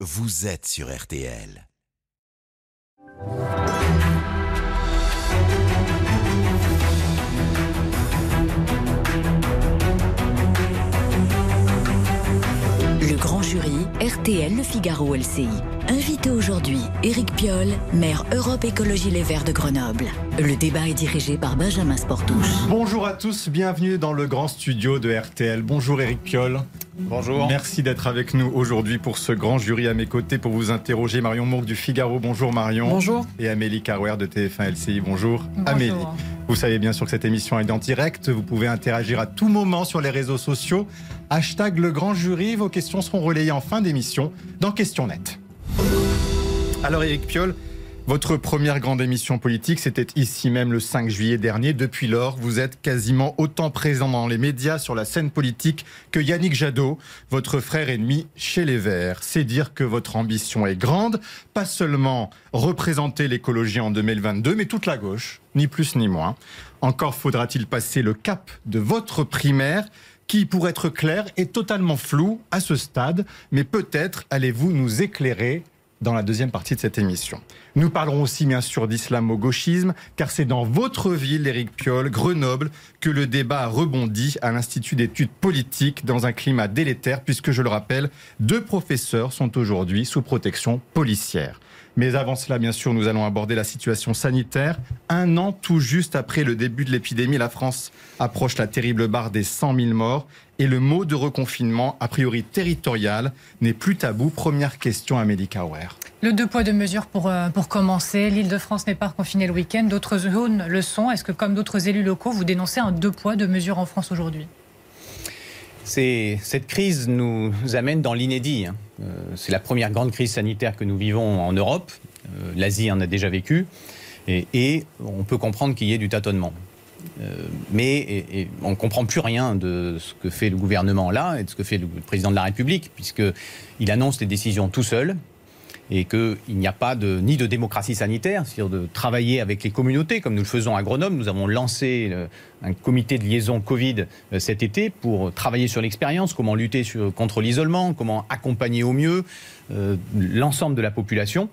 vous êtes sur RTL. Le grand jury, RTL Le Figaro LCI. Aujourd'hui, Éric Piolle, maire Europe Écologie Les Verts de Grenoble. Le débat est dirigé par Benjamin Sportouche. Bonjour à tous, bienvenue dans le grand studio de RTL. Bonjour Éric Piolle. Bonjour. Merci d'être avec nous aujourd'hui pour ce grand jury à mes côtés pour vous interroger. Marion Mourgue du Figaro, bonjour Marion. Bonjour. Et Amélie Carouer de TF1 LCI, bonjour. Bonjour. Amélie. Vous savez bien sûr que cette émission est en direct. Vous pouvez interagir à tout moment sur les réseaux sociaux. Hashtag le grand jury. Vos questions seront relayées en fin d'émission dans Question Net. Alors Éric Piolle, votre première grande émission politique, c'était ici même le 5 juillet dernier. Depuis lors, vous êtes quasiment autant présent dans les médias sur la scène politique que Yannick Jadot, votre frère ennemi chez les Verts. C'est dire que votre ambition est grande, pas seulement représenter l'écologie en 2022, mais toute la gauche, ni plus ni moins. Encore faudra-t-il passer le cap de votre primaire qui, pour être clair, est totalement flou à ce stade, mais peut-être allez-vous nous éclairer dans la deuxième partie de cette émission. Nous parlerons aussi bien sûr d'islamo-gauchisme, car c'est dans votre ville, Éric Piolle, Grenoble, que le débat a rebondi à l'Institut d'études politiques dans un climat délétère, puisque je le rappelle, deux professeurs sont aujourd'hui sous protection policière. Mais avant cela, bien sûr, nous allons aborder la situation sanitaire. Un an tout juste après le début de l'épidémie, la France approche la terrible barre des 100 000 morts. Et le mot de reconfinement, a priori territorial, n'est plus tabou. Première question à Médicaware. Le deux poids, deux mesures pour, euh, pour commencer. L'île de France n'est pas reconfinée le week-end, d'autres zones le sont. Est-ce que, comme d'autres élus locaux, vous dénoncez un deux poids, deux mesures en France aujourd'hui? Cette crise nous amène dans l'inédit. Euh, C'est la première grande crise sanitaire que nous vivons en Europe. Euh, L'Asie en a déjà vécu. Et, on peut comprendre qu'il y ait du tâtonnement. Euh, mais on ne comprend plus rien de ce que fait le gouvernement là et de ce que fait le président de la République, puisqu'il annonce les décisions tout seul et qu'il n'y a pas de, ni de démocratie sanitaire, c'est-à-dire de travailler avec les communautés, comme nous le faisons à Grenoble. Nous avons lancé euh, un comité de liaison Covid euh, cet été pour travailler sur l'expérience, comment lutter sur- contre l'isolement, comment accompagner au mieux euh, l'ensemble de la population.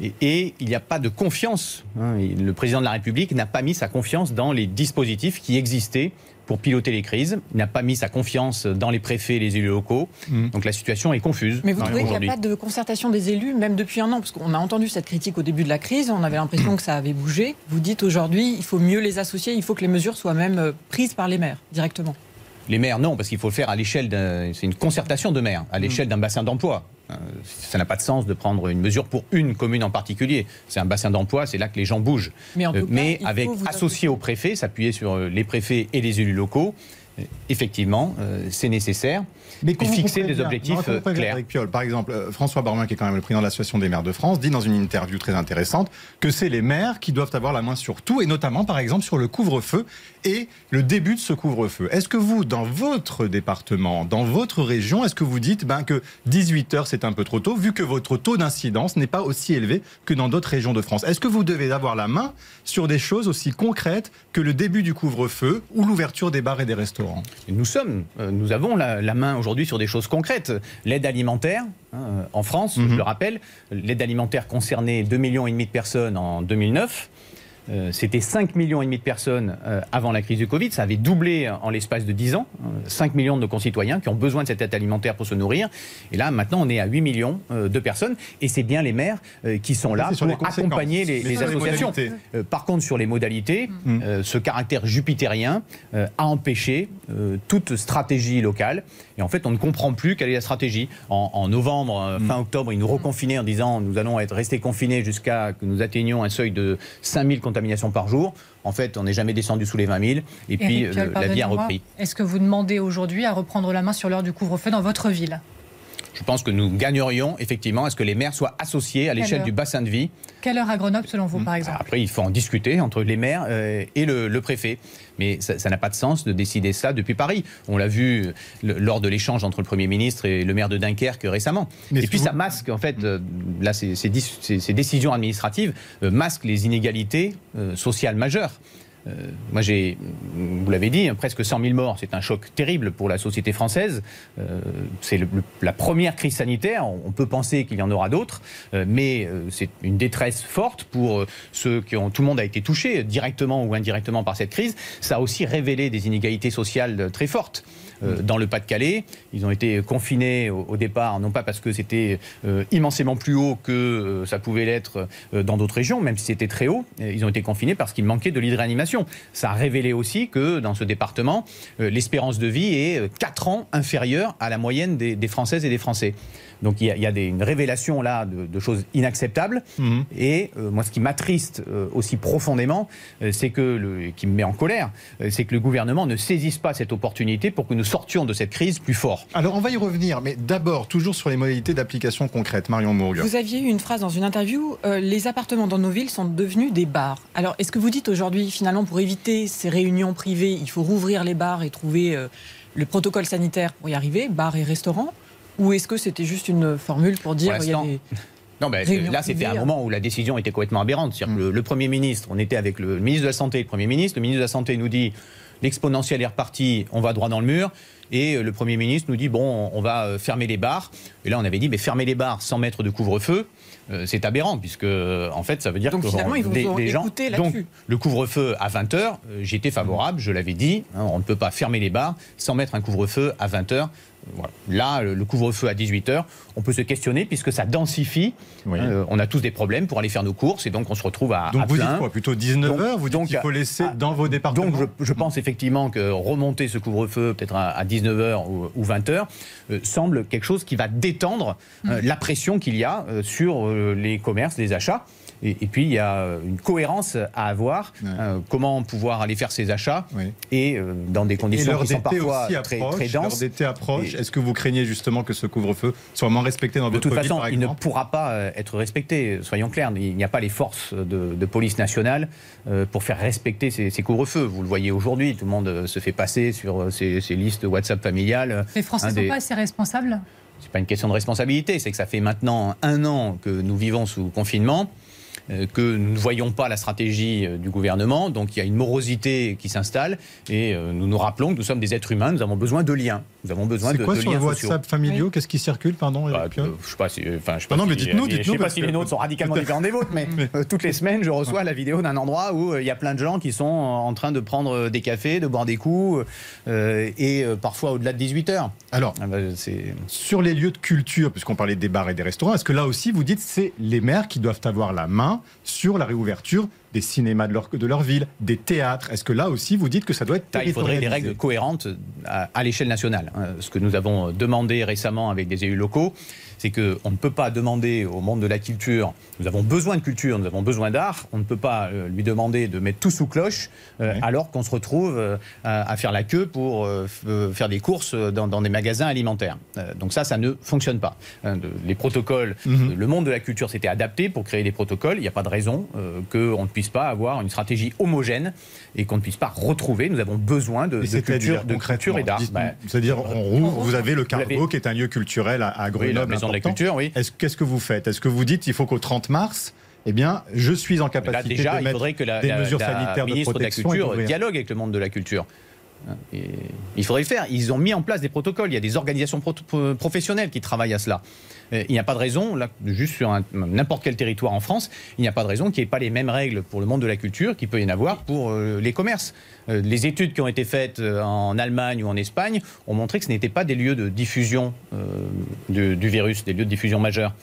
Et, et il n'y a pas de confiance. hein. Le président de la République n'a pas mis sa confiance dans les dispositifs qui existaient pour piloter les crises. Il n'a pas mis sa confiance dans les préfets et les élus locaux. Mhm. Donc la situation est confuse. Mais vous trouvez qu'il n'y a pas de concertation des élus, même depuis un an? Parce qu'on a entendu cette critique au début de la crise, on avait l'impression que ça avait bougé. Vous dites aujourd'hui, il faut mieux les associer, il faut que les mesures soient même euh, prises par les maires directement. Les maires, non, parce qu'il faut le faire à l'échelle d'un. C'est une concertation de maires, à l'échelle d'un bassin d'emploi. Euh, Ça n'a pas de sens de prendre une mesure pour une commune en particulier. C'est un bassin d'emploi, c'est là que les gens bougent. Mais en tout Euh, cas, mais il avec associé au préfet, s'appuyer sur euh, les préfets et les élus locaux, effectivement, c'est nécessaire. Mais fixer des objectifs, Non, euh, clairs. Éric Piolle. Par exemple, euh, François Baroin, qui est quand même le président de l'Association des maires de France, dit dans une interview très intéressante que c'est les maires qui doivent avoir la main sur tout, et notamment, par exemple, sur le couvre-feu et le début de ce couvre-feu. Est-ce que vous, dans votre département, dans votre région, est-ce que vous dites ben, que 18 heures, c'est un peu trop tôt, vu que votre taux d'incidence n'est pas aussi élevé que dans d'autres régions de France? Est-ce que vous devez avoir la main sur des choses aussi concrètes que le début du couvre-feu ou l'ouverture des bars et des restaurants? Nous sommes, euh, nous avons la, la main aujourd'hui sur des choses concrètes. L'aide alimentaire, hein, euh, en France, Mhm. je le rappelle, l'aide alimentaire concernait 2,5 millions et demi de personnes en 2009. Euh, C'était 5 millions et demi de personnes euh, avant la crise du Covid. Ça avait doublé en l'espace de 10 ans. Euh, 5 millions de nos concitoyens qui ont besoin de cette aide alimentaire pour se nourrir. Et là, maintenant, on est à 8 millions euh, de personnes. Et c'est bien les maires euh, qui sont là les pour accompagner les, associations. Euh, par contre, sur les modalités, Mm. euh, ce caractère jupitérien euh, a empêché euh, toute stratégie locale. Et en fait, on ne comprend plus quelle est la stratégie. En, en novembre, euh, Mm. fin octobre, ils nous reconfinaient en disant nous allons être restés confinés jusqu'à que nous atteignions un seuil de 5000 contaminations par jour. En fait, on n'est jamais descendu sous les 20 000. Et puis, euh, la vie a repris. Est-ce que vous demandez aujourd'hui à reprendre la main sur l'heure du couvre-feu dans votre ville? Je pense que nous gagnerions effectivement à ce que les maires soient associés à l'échelle du bassin de vie. Quelle heure à Grenoble, selon vous, par exemple Après, il faut en discuter entre les maires euh, et le, le préfet. Mais ça n'a pas de sens de décider ça depuis Paris. On l'a vu euh, le- lors de l'échange entre le Premier ministre et le maire de Dunkerque récemment. Mais et puis vous- ça masque, en fait, euh, là, ces, ces dis- ces- ces décisions administratives euh, masquent les inégalités euh, sociales majeures. Moi, j'ai, vous l'avez dit, hein, presque 100 000 morts. C'est un choc terrible pour la société française. c'est la première crise sanitaire. On peut penser qu'il y en aura d'autres, mais c'est une détresse forte pour ceux qui ont. Tout le monde a été touché directement ou indirectement par cette crise. Ça a aussi révélé des inégalités sociales très fortes. Euh, dans le Pas-de-Calais. Ils ont été confinés au, départ, non pas parce que c'était euh, immensément plus haut que euh, ça pouvait l'être dans d'autres régions, même si c'était très haut. Ils ont été confinés parce qu'il manquait de lits de réanimation. Ça a révélé aussi que dans ce département, l'espérance de vie est 4 ans inférieure à la moyenne des, des Françaises et des Français. Donc il y a, des, une révélation là de, choses inacceptables. Mhm. Et euh, moi, ce qui m'attriste euh, aussi profondément, euh, c'est que le, qui me met en colère, c'est que le gouvernement ne saisisse pas cette opportunité pour que nous sortions de cette crise plus fort. Alors on va y revenir, mais d'abord toujours sur les modalités d'application concrètes. Marion Mourgue. Vous aviez eu une phrase dans une interview les appartements dans nos villes sont devenus des bars. Alors est-ce que vous dites aujourd'hui finalement pour éviter ces réunions privées, il faut rouvrir les bars et trouver le protocole sanitaire pour y arriver, bars et restaurants? Ou est-ce que c'était juste une formule pour dire qu'il y a des... Non, mais là, c'était un moment où la décision était complètement aberrante. Mm. le, Premier ministre, on était avec le ministre de la Santé et le Premier ministre. Le ministre de la Santé nous dit l'exponentiel est reparti, on va droit dans le mur. Et le Premier ministre nous dit bon, on va euh, fermer les bars. Et là, on avait dit mais fermer les bars sans mettre de couvre-feu, euh, c'est aberrant, puisque en fait, ça veut dire que les, gens. Donc, le couvre-feu à 20 h j'étais favorable, je l'avais dit. Hein, on ne peut pas fermer les bars sans mettre un couvre-feu à 20 h Là, le couvre-feu à 18h, on peut se questionner puisque ça densifie. Euh, on a tous des problèmes pour aller faire nos courses et donc on se retrouve à. Donc vous dites quoi Plutôt 19h Vous dites qu'il faut laisser dans vos départements Donc je, pense effectivement que remonter ce couvre-feu peut-être à, 19h ou, 20h euh, semble quelque chose qui va détendre euh, mm. la pression qu'il y a sur les commerces, les achats. Et, puis, il y a une cohérence à avoir. Euh, comment pouvoir aller faire ses achats et euh, dans des conditions qui sont parfois très, très denses. d'été approche. Est-ce que vous craignez justement que ce couvre-feu soit moins respecté dans votre ville De toute façon, il ne pourra pas euh, être respecté. Soyons clairs, il n'y a pas les forces de, police nationale pour faire respecter ces, couvre-feux. Vous le voyez aujourd'hui, tout le monde se fait passer sur ces, listes WhatsApp familiales. Les Français ne sont pas assez responsables? C'est pas une question de responsabilité, c'est que ça fait maintenant un an que nous vivons sous confinement. Euh, que nous ne voyons pas la stratégie euh, du gouvernement. Donc il y a une morosité qui s'installe et euh, nous nous rappelons que nous sommes des êtres humains, nous avons besoin de liens. Nous avons besoin de, quoi de sur liens WhatsApp familiaux? Qu'est-ce qui circule, pardon bah, Je ne sais pas si, enfin, je sais pas, non, mais dites-nous, dites-nous. Je sais pas si les nôtres sont radicalement différents des vôtres, mais toutes les semaines, je reçois la vidéo d'un endroit où il y a plein de gens qui sont en train de prendre des cafés, de boire des coups, et parfois au-delà de 18 heures. Alors, ah bah, sur les lieux de culture, puisqu'on parlait des bars et des restaurants, est-ce que là aussi vous dites c'est les maires qui doivent avoir la main sur la ouverture des cinémas de leur, de leur ville, des théâtres. Est-ce que là aussi, vous dites que ça doit être Il faudrait des règles cohérentes à, l'échelle nationale. Hein. Ce que nous avons demandé récemment avec des élus locaux, c'est qu'on ne peut pas demander au monde de la culture, nous avons besoin de culture, nous avons besoin d'art, on ne peut pas euh, lui demander de mettre tout sous cloche euh, alors qu'on se retrouve euh, à, faire la queue pour faire des courses dans, des magasins alimentaires. donc ça, ça ne fonctionne pas. les protocoles, mhm. le monde de la culture s'était adapté pour créer des protocoles, il n'y a pas de raison qu'on ne puisse pas avoir une stratégie homogène et qu'on ne puisse pas retrouver. Nous avons besoin de, culture, de culture et d'art. Bah, c'est-à-dire, vous avez le Cargo qui est un lieu culturel à, Grenoble de la culture, oui. Qu'est-ce que vous faites? Est-ce que vous dites il faut qu'au 30 mars, eh bien, je suis en capacité déjà, de mettre il faudrait que la, des mesures sanitaires ministre de, protection de la Culture dialogue avec le monde de la culture. il faudrait le faire. Ils ont mis en place des protocoles. Il y a des organisations professionnelles qui travaillent à cela. Euh, il n'y a pas de raison, là, juste sur n'importe quel territoire en France, il n'y a pas de raison qu'il n'y ait pas les mêmes règles pour le monde de la culture qu'il peut y en avoir pour euh, les commerces. Euh, les études qui ont été faites en Allemagne ou en Espagne ont montré que ce n'étaient pas des lieux de diffusion du, du virus, des lieux de diffusion majeurs.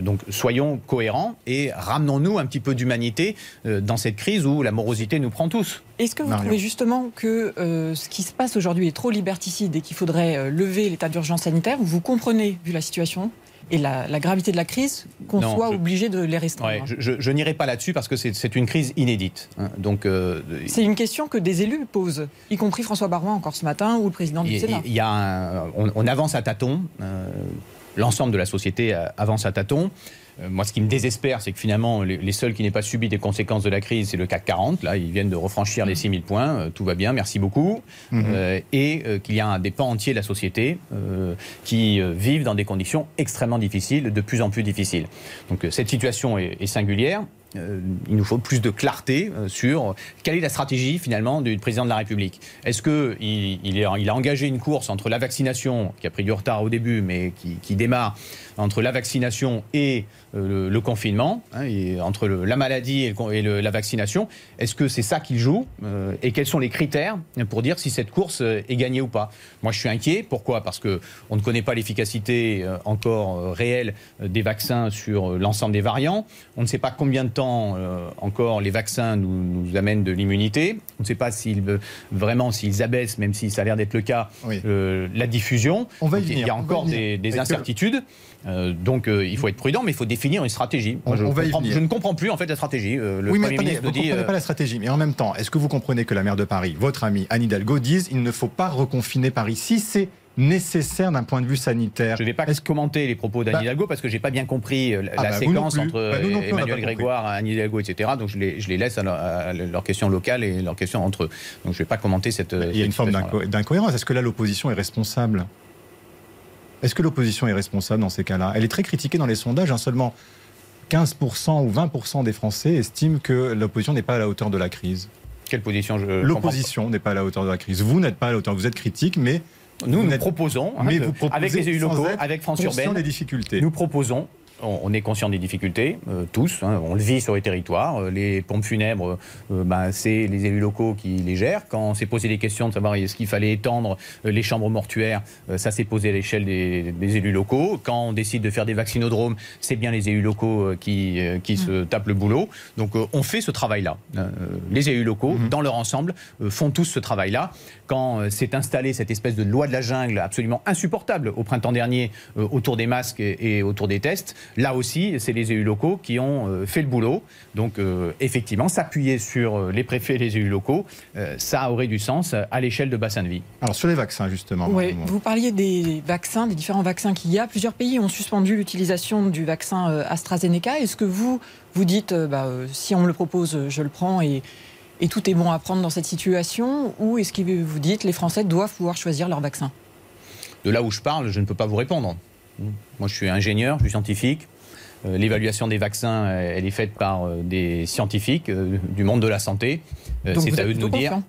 Donc soyons cohérents et ramenons-nous un petit peu d'humanité dans cette crise où la morosité nous prend tous. Est-ce que vous trouvez justement que ce qui se passe aujourd'hui est trop liberticide et qu'il faudrait lever l'état d'urgence sanitaire? Vous comprenez, vu la situation? Et la, gravité de la crise qu'on soit obligé de les restreindre. je, n'irai pas là-dessus parce que c'est une crise inédite. Hein. Donc euh, c'est une question que des élus posent, y compris François Baroin encore ce matin ou le président du Sénat. Y a on, avance à tâtons. Euh, l'ensemble de la société euh, avance à tâtons. Euh, moi, ce qui me désespère, c'est que finalement, les, seuls qui n'aient pas subi des conséquences de la crise, c'est le CAC 40. Là, ils viennent de refranchir les 6000 points. Euh, tout va bien, merci beaucoup. Mhm. Euh, et qu'il y a des pans entiers de la société qui vivent dans des conditions extrêmement difficiles, de plus en plus difficiles. Donc, cette situation est, singulière. euh, il nous faut plus de clarté euh, sur quelle est la stratégie finalement du président de la République. Est-ce qu'il il, a engagé une course entre la vaccination, qui a pris du retard au début, mais qui, démarre, entre la vaccination et euh, le, confinement, hein, et entre la maladie et, la vaccination Est-ce que c'est ça qu'il joue Et quels sont les critères pour dire si cette course est gagnée ou pas? Moi, je suis inquiet. Pourquoi? Parce qu'on ne connaît pas l'efficacité encore réelle des vaccins sur l'ensemble des variants. On ne sait pas combien de temps euh, encore les vaccins nous, amènent de l'immunité. On ne sait pas s'ils vraiment s'ils abaissent, même si ça a l'air d'être le cas, euh, la diffusion. On va il y a encore des, incertitudes. Euh, donc il faut être prudent, mais il faut définir une stratégie. je, ne comprends plus en fait la stratégie. le oui, mais attendez, vous ne comprenez pas la stratégie. Mais en même temps, est-ce que vous comprenez que la maire de Paris, votre amie Anne Hidalgo, dise il ne faut pas reconfiner Paris si c'est nécessaire d'un point de vue sanitaire. Je ne vais pas commenter les propos d'Anne bah- Hidalgo parce que je n'ai pas bien compris euh, la, ah bah, séquence entre bah, Emmanuel Grégoire, Anne Hidalgo, etc. Donc je les, je les laisse à, leurs questions locales et leurs questions entre eux. Donc je ne vais pas commenter cette. Il y a une forme d'incohérence. Est-ce que là l'opposition est responsable? Est-ce que l'opposition est responsable dans ces cas-là? Elle est très critiquée dans les sondages. Hein, seulement 15% ou 20% des Français estiment que l'opposition n'est pas à la hauteur de la crise. Quelle position L'opposition n'est pas à la hauteur de la crise. Vous n'êtes pas à la hauteur. Vous êtes critique, mais nous, nous proposons, hein, avec les élus locaux, avec France Urbaine, des difficultés. nous proposons on est conscient des difficultés, euh, tous, hein, on le vit sur les territoires. Euh, les pompes funèbres, euh, ben, c'est les élus locaux qui les gèrent. Quand on s'est posé des questions de savoir est-ce qu'il fallait étendre les chambres mortuaires, ça s'est posé à l'échelle des, élus locaux. Quand on décide de faire des vaccinodromes, c'est bien les élus locaux qui, qui se mm. tapent le boulot. Donc on fait ce travail-là. les élus locaux, mm-hmm. dans leur ensemble, font tous ce travail-là. Quand s'est installée cette espèce de loi de la jungle absolument insupportable au printemps dernier autour des masques et autour des tests, Là aussi, c'est les élus locaux qui ont euh, fait le boulot. Donc, euh, effectivement, s'appuyer sur euh, les préfets et les élus locaux, ça aurait du sens à l'échelle de bassin de vie. Alors, sur les vaccins, justement. Oui, vous parliez des vaccins, des différents vaccins qu'il y a. Plusieurs pays ont suspendu l'utilisation du vaccin AstraZeneca. Est-ce que vous, vous dites, bah, si on me le propose, je le prends et, et tout est bon à prendre dans cette situation Ou est-ce que vous dites, les Français doivent pouvoir choisir leur vaccin? De là où je parle, je ne peux pas vous répondre. Moi, je suis ingénieur, je suis scientifique. Euh, l'évaluation des vaccins, euh, elle est faite par euh, des scientifiques du monde de la santé. C'est à eux de nous dire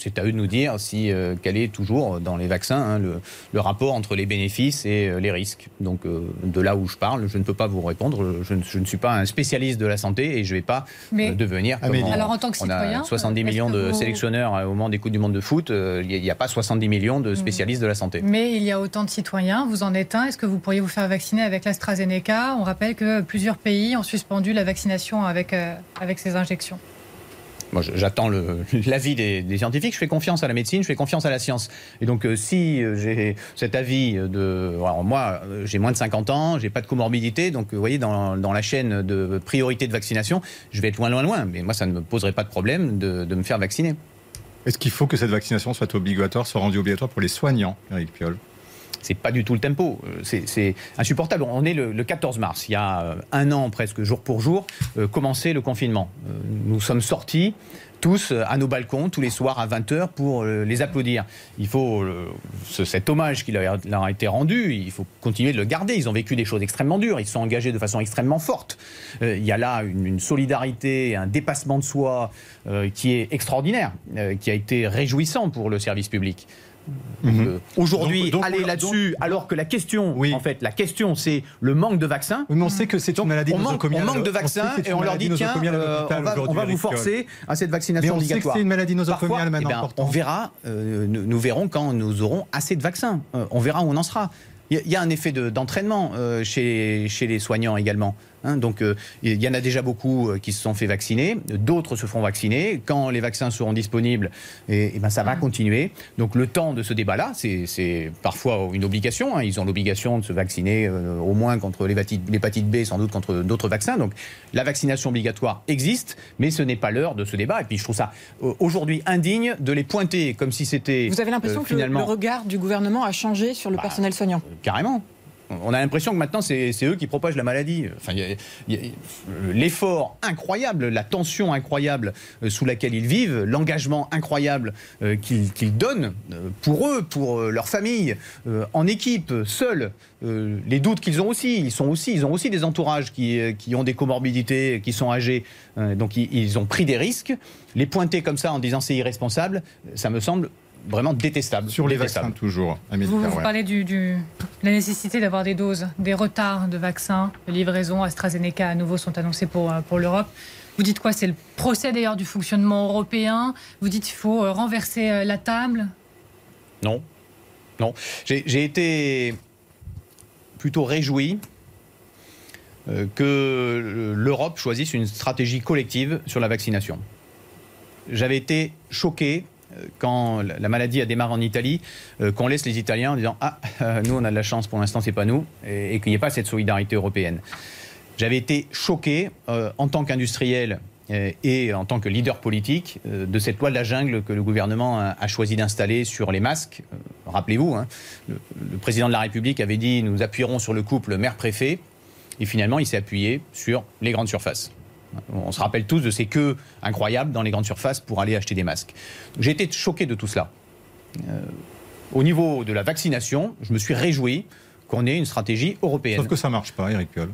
c'est à eux de nous dire si, euh, quel est toujours dans les vaccins hein, le, rapport entre les bénéfices et euh, les risques. Donc euh, de là où je parle, je ne peux pas vous répondre. Je, ne, suis pas un spécialiste de la santé et je ne vais pas devenir. alors en tant que citoyen, on a 70 millions de sélectionneurs au moment des Coupes du Monde de foot. Il n'y a, pas 70 millions de spécialistes de la santé. Mais il y a autant de citoyens. Vous en êtes un. Est-ce que vous pourriez vous faire vacciner avec l'AstraZeneca? On rappelle que plusieurs pays ont suspendu la vaccination avec, avec ces injections. Moi, j'attends l'avis des, scientifiques. Je fais confiance à la médecine, je fais confiance à la science. Et donc, euh, si euh, j'ai cet avis de. Alors, moi, euh, j'ai moins de 50 ans, j'ai pas de comorbidité. Donc, vous voyez, dans, la chaîne de priorité de vaccination, je vais être loin, loin, loin. Mais moi, ça ne me poserait pas de problème de me faire vacciner. Est-ce qu'il faut que cette vaccination soit obligatoire, soit rendue obligatoire pour les soignants, Eric Piolle? C'est pas du tout le tempo. C'est insupportable. On est le, 14 mars, il y a un an presque jour pour jour, commencé le confinement. nous sommes sortis tous à nos balcons tous les soirs à 20h pour euh, les applaudir. Il faut euh, cet hommage qui leur a été rendu, il faut continuer de le garder. Ils ont vécu des choses extrêmement dures, ils se sont engagés de façon extrêmement forte. Euh, il y a là une, solidarité, un dépassement de soi qui est extraordinaire, qui a été réjouissant pour le service public. Mhm. Euh, aujourd'hui, aller là-dessus, alors que la question, en fait, la question, c'est le manque de vaccins. on sait que c'est une maladie on manque, on manque de vaccins et on leur dit tiens, euh, on, va, vous forcer à cette vaccination Mais on Sait que c'est une maladie nosocomiale maintenant. Eh ben, on verra, euh, nous, verrons quand nous aurons assez de vaccins. on verra où on en sera. Il y, a un effet d'entraînement chez, chez les soignants également. Hein, donc euh, il y en a déjà beaucoup euh, qui se sont fait vacciner, d'autres se feront vacciner. Quand les vaccins seront disponibles, et, eh, eh ben, ça va continuer. Donc le temps de ce débat-là, c'est parfois une obligation. Hein. Ils ont l'obligation de se vacciner euh, au moins contre l'hépatite B, sans doute contre d'autres vaccins. Donc la vaccination obligatoire existe, mais ce n'est pas l'heure de ce débat. Et puis je trouve ça aujourd'hui indigne de les pointer comme si c'était. Vous avez l'impression que le regard du gouvernement a changé sur le bah, personnel soignant? Carrément. On a l'impression que maintenant, c'est eux qui propagent la maladie. Enfin, l'effort incroyable, la tension incroyable euh, sous laquelle ils vivent, l'engagement incroyable euh, qu'ils donnent euh, pour eux, pour leur famille, en équipe, seuls, les doutes qu'ils ont aussi. Ils, sont aussi. ils ont aussi des entourages qui, qui ont des comorbidités, qui sont âgés. donc, ils, ils ont pris des risques. Les pointer comme ça en disant c'est irresponsable, ça me semble vraiment détestable. Sur les vaccins, toujours. vous, vous parlez du, de la nécessité d'avoir des doses, des retards de vaccins, de livraison. AstraZeneca à nouveau sont annoncés pour, euh, pour l'Europe. Vous dites quoi? C'est le procès d'ailleurs du fonctionnement européen. Vous dites qu'il faut euh, renverser euh, la table? Non. Non. J'ai été plutôt réjoui que l'Europe choisisse une stratégie collective sur la vaccination. J'avais été choqué quand la maladie a démarré en Italie, euh, qu'on laisse les Italiens en disant Ah, euh, nous on a de la chance, pour l'instant c'est pas nous, et, qu'il n'y ait pas cette solidarité européenne. J'avais été choqué euh, en tant qu'industriel et en tant que leader politique de cette loi de la jungle que le gouvernement a, choisi d'installer sur les masques. Rappelez-vous, hein, le, le, président de la République avait dit nous appuierons sur le couple maire-préfet, et finalement il s'est appuyé sur les grandes surfaces. On se rappelle tous de ces queues incroyables dans les grandes surfaces pour aller acheter des masques. J'ai été choqué de tout cela. Euh, au niveau de la vaccination, je me suis réjoui qu'on ait une stratégie européenne. Sauf que ça ne marche pas, Eric Piolle.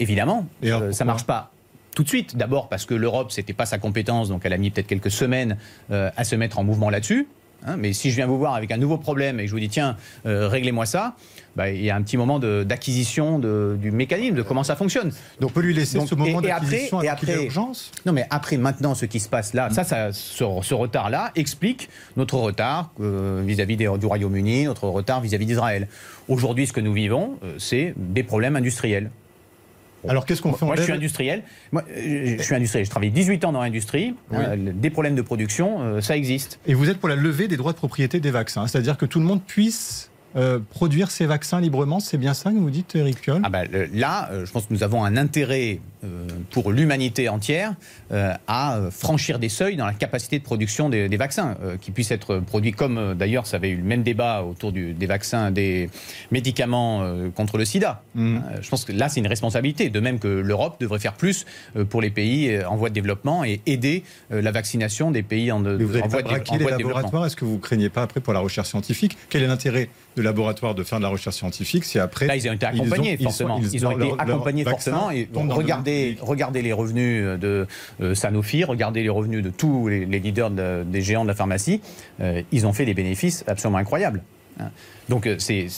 Évidemment, euh, ça ne marche pas tout de suite. D'abord parce que l'Europe, ce n'était pas sa compétence, donc elle a mis peut-être quelques semaines euh, à se mettre en mouvement là-dessus. Hein. mais si je viens vous voir avec un nouveau problème et que je vous dis tiens, réglez-moi ça, bah, il y a un petit moment d'acquisition du mécanisme, de comment ça fonctionne. Donc on peut lui laisser ce moment d'acquisition et après, l'urgence Non, mais après, maintenant, ce qui se passe là, ça, ça ce, retard-là explique notre retard euh, vis-à-vis du Royaume-Uni, notre retard vis-à-vis d'Israël. Aujourd'hui, ce que nous vivons, euh, c'est des problèmes industriels. Alors qu'est-ce qu'on fait Moi, je suis industriel. Moi, je suis industriel. Je travaille 18 ans dans l'industrie. Euh, des problèmes de production, ça existe. Et vous êtes pour la levée des droits de propriété des vaccins, c'est-à-dire que tout le monde puisse euh, produire ces vaccins librement, c'est bien ça que vous dites, Eric Piolle? Ah ben, Là, euh, je pense que nous avons un intérêt pour l'humanité entière à franchir des seuils dans la capacité de production des, vaccins, qui puissent être produits comme, d'ailleurs, ça avait eu le même débat autour des vaccins, des médicaments contre le sida. Mmh. je pense que là, c'est une responsabilité, de même que l'Europe devrait faire plus pour les pays en voie de développement et aider la vaccination des pays en, de, vous en voie, de, les laboratoires Est-ce que vous craignez pas après pour la recherche scientifique? Quel est l'intérêt de laboratoire de faire de la recherche scientifique, c'est après. Là, ils ont été accompagnés, forcément. Ils, ont, été accompagnés, forcément. Et regardez, regardez les revenus de euh, Sanofi, regardez les revenus de tous les, leaders des géants de la pharmacie. Euh, ils ont fait des bénéfices absolument incroyables. Hein. Donc euh, c'est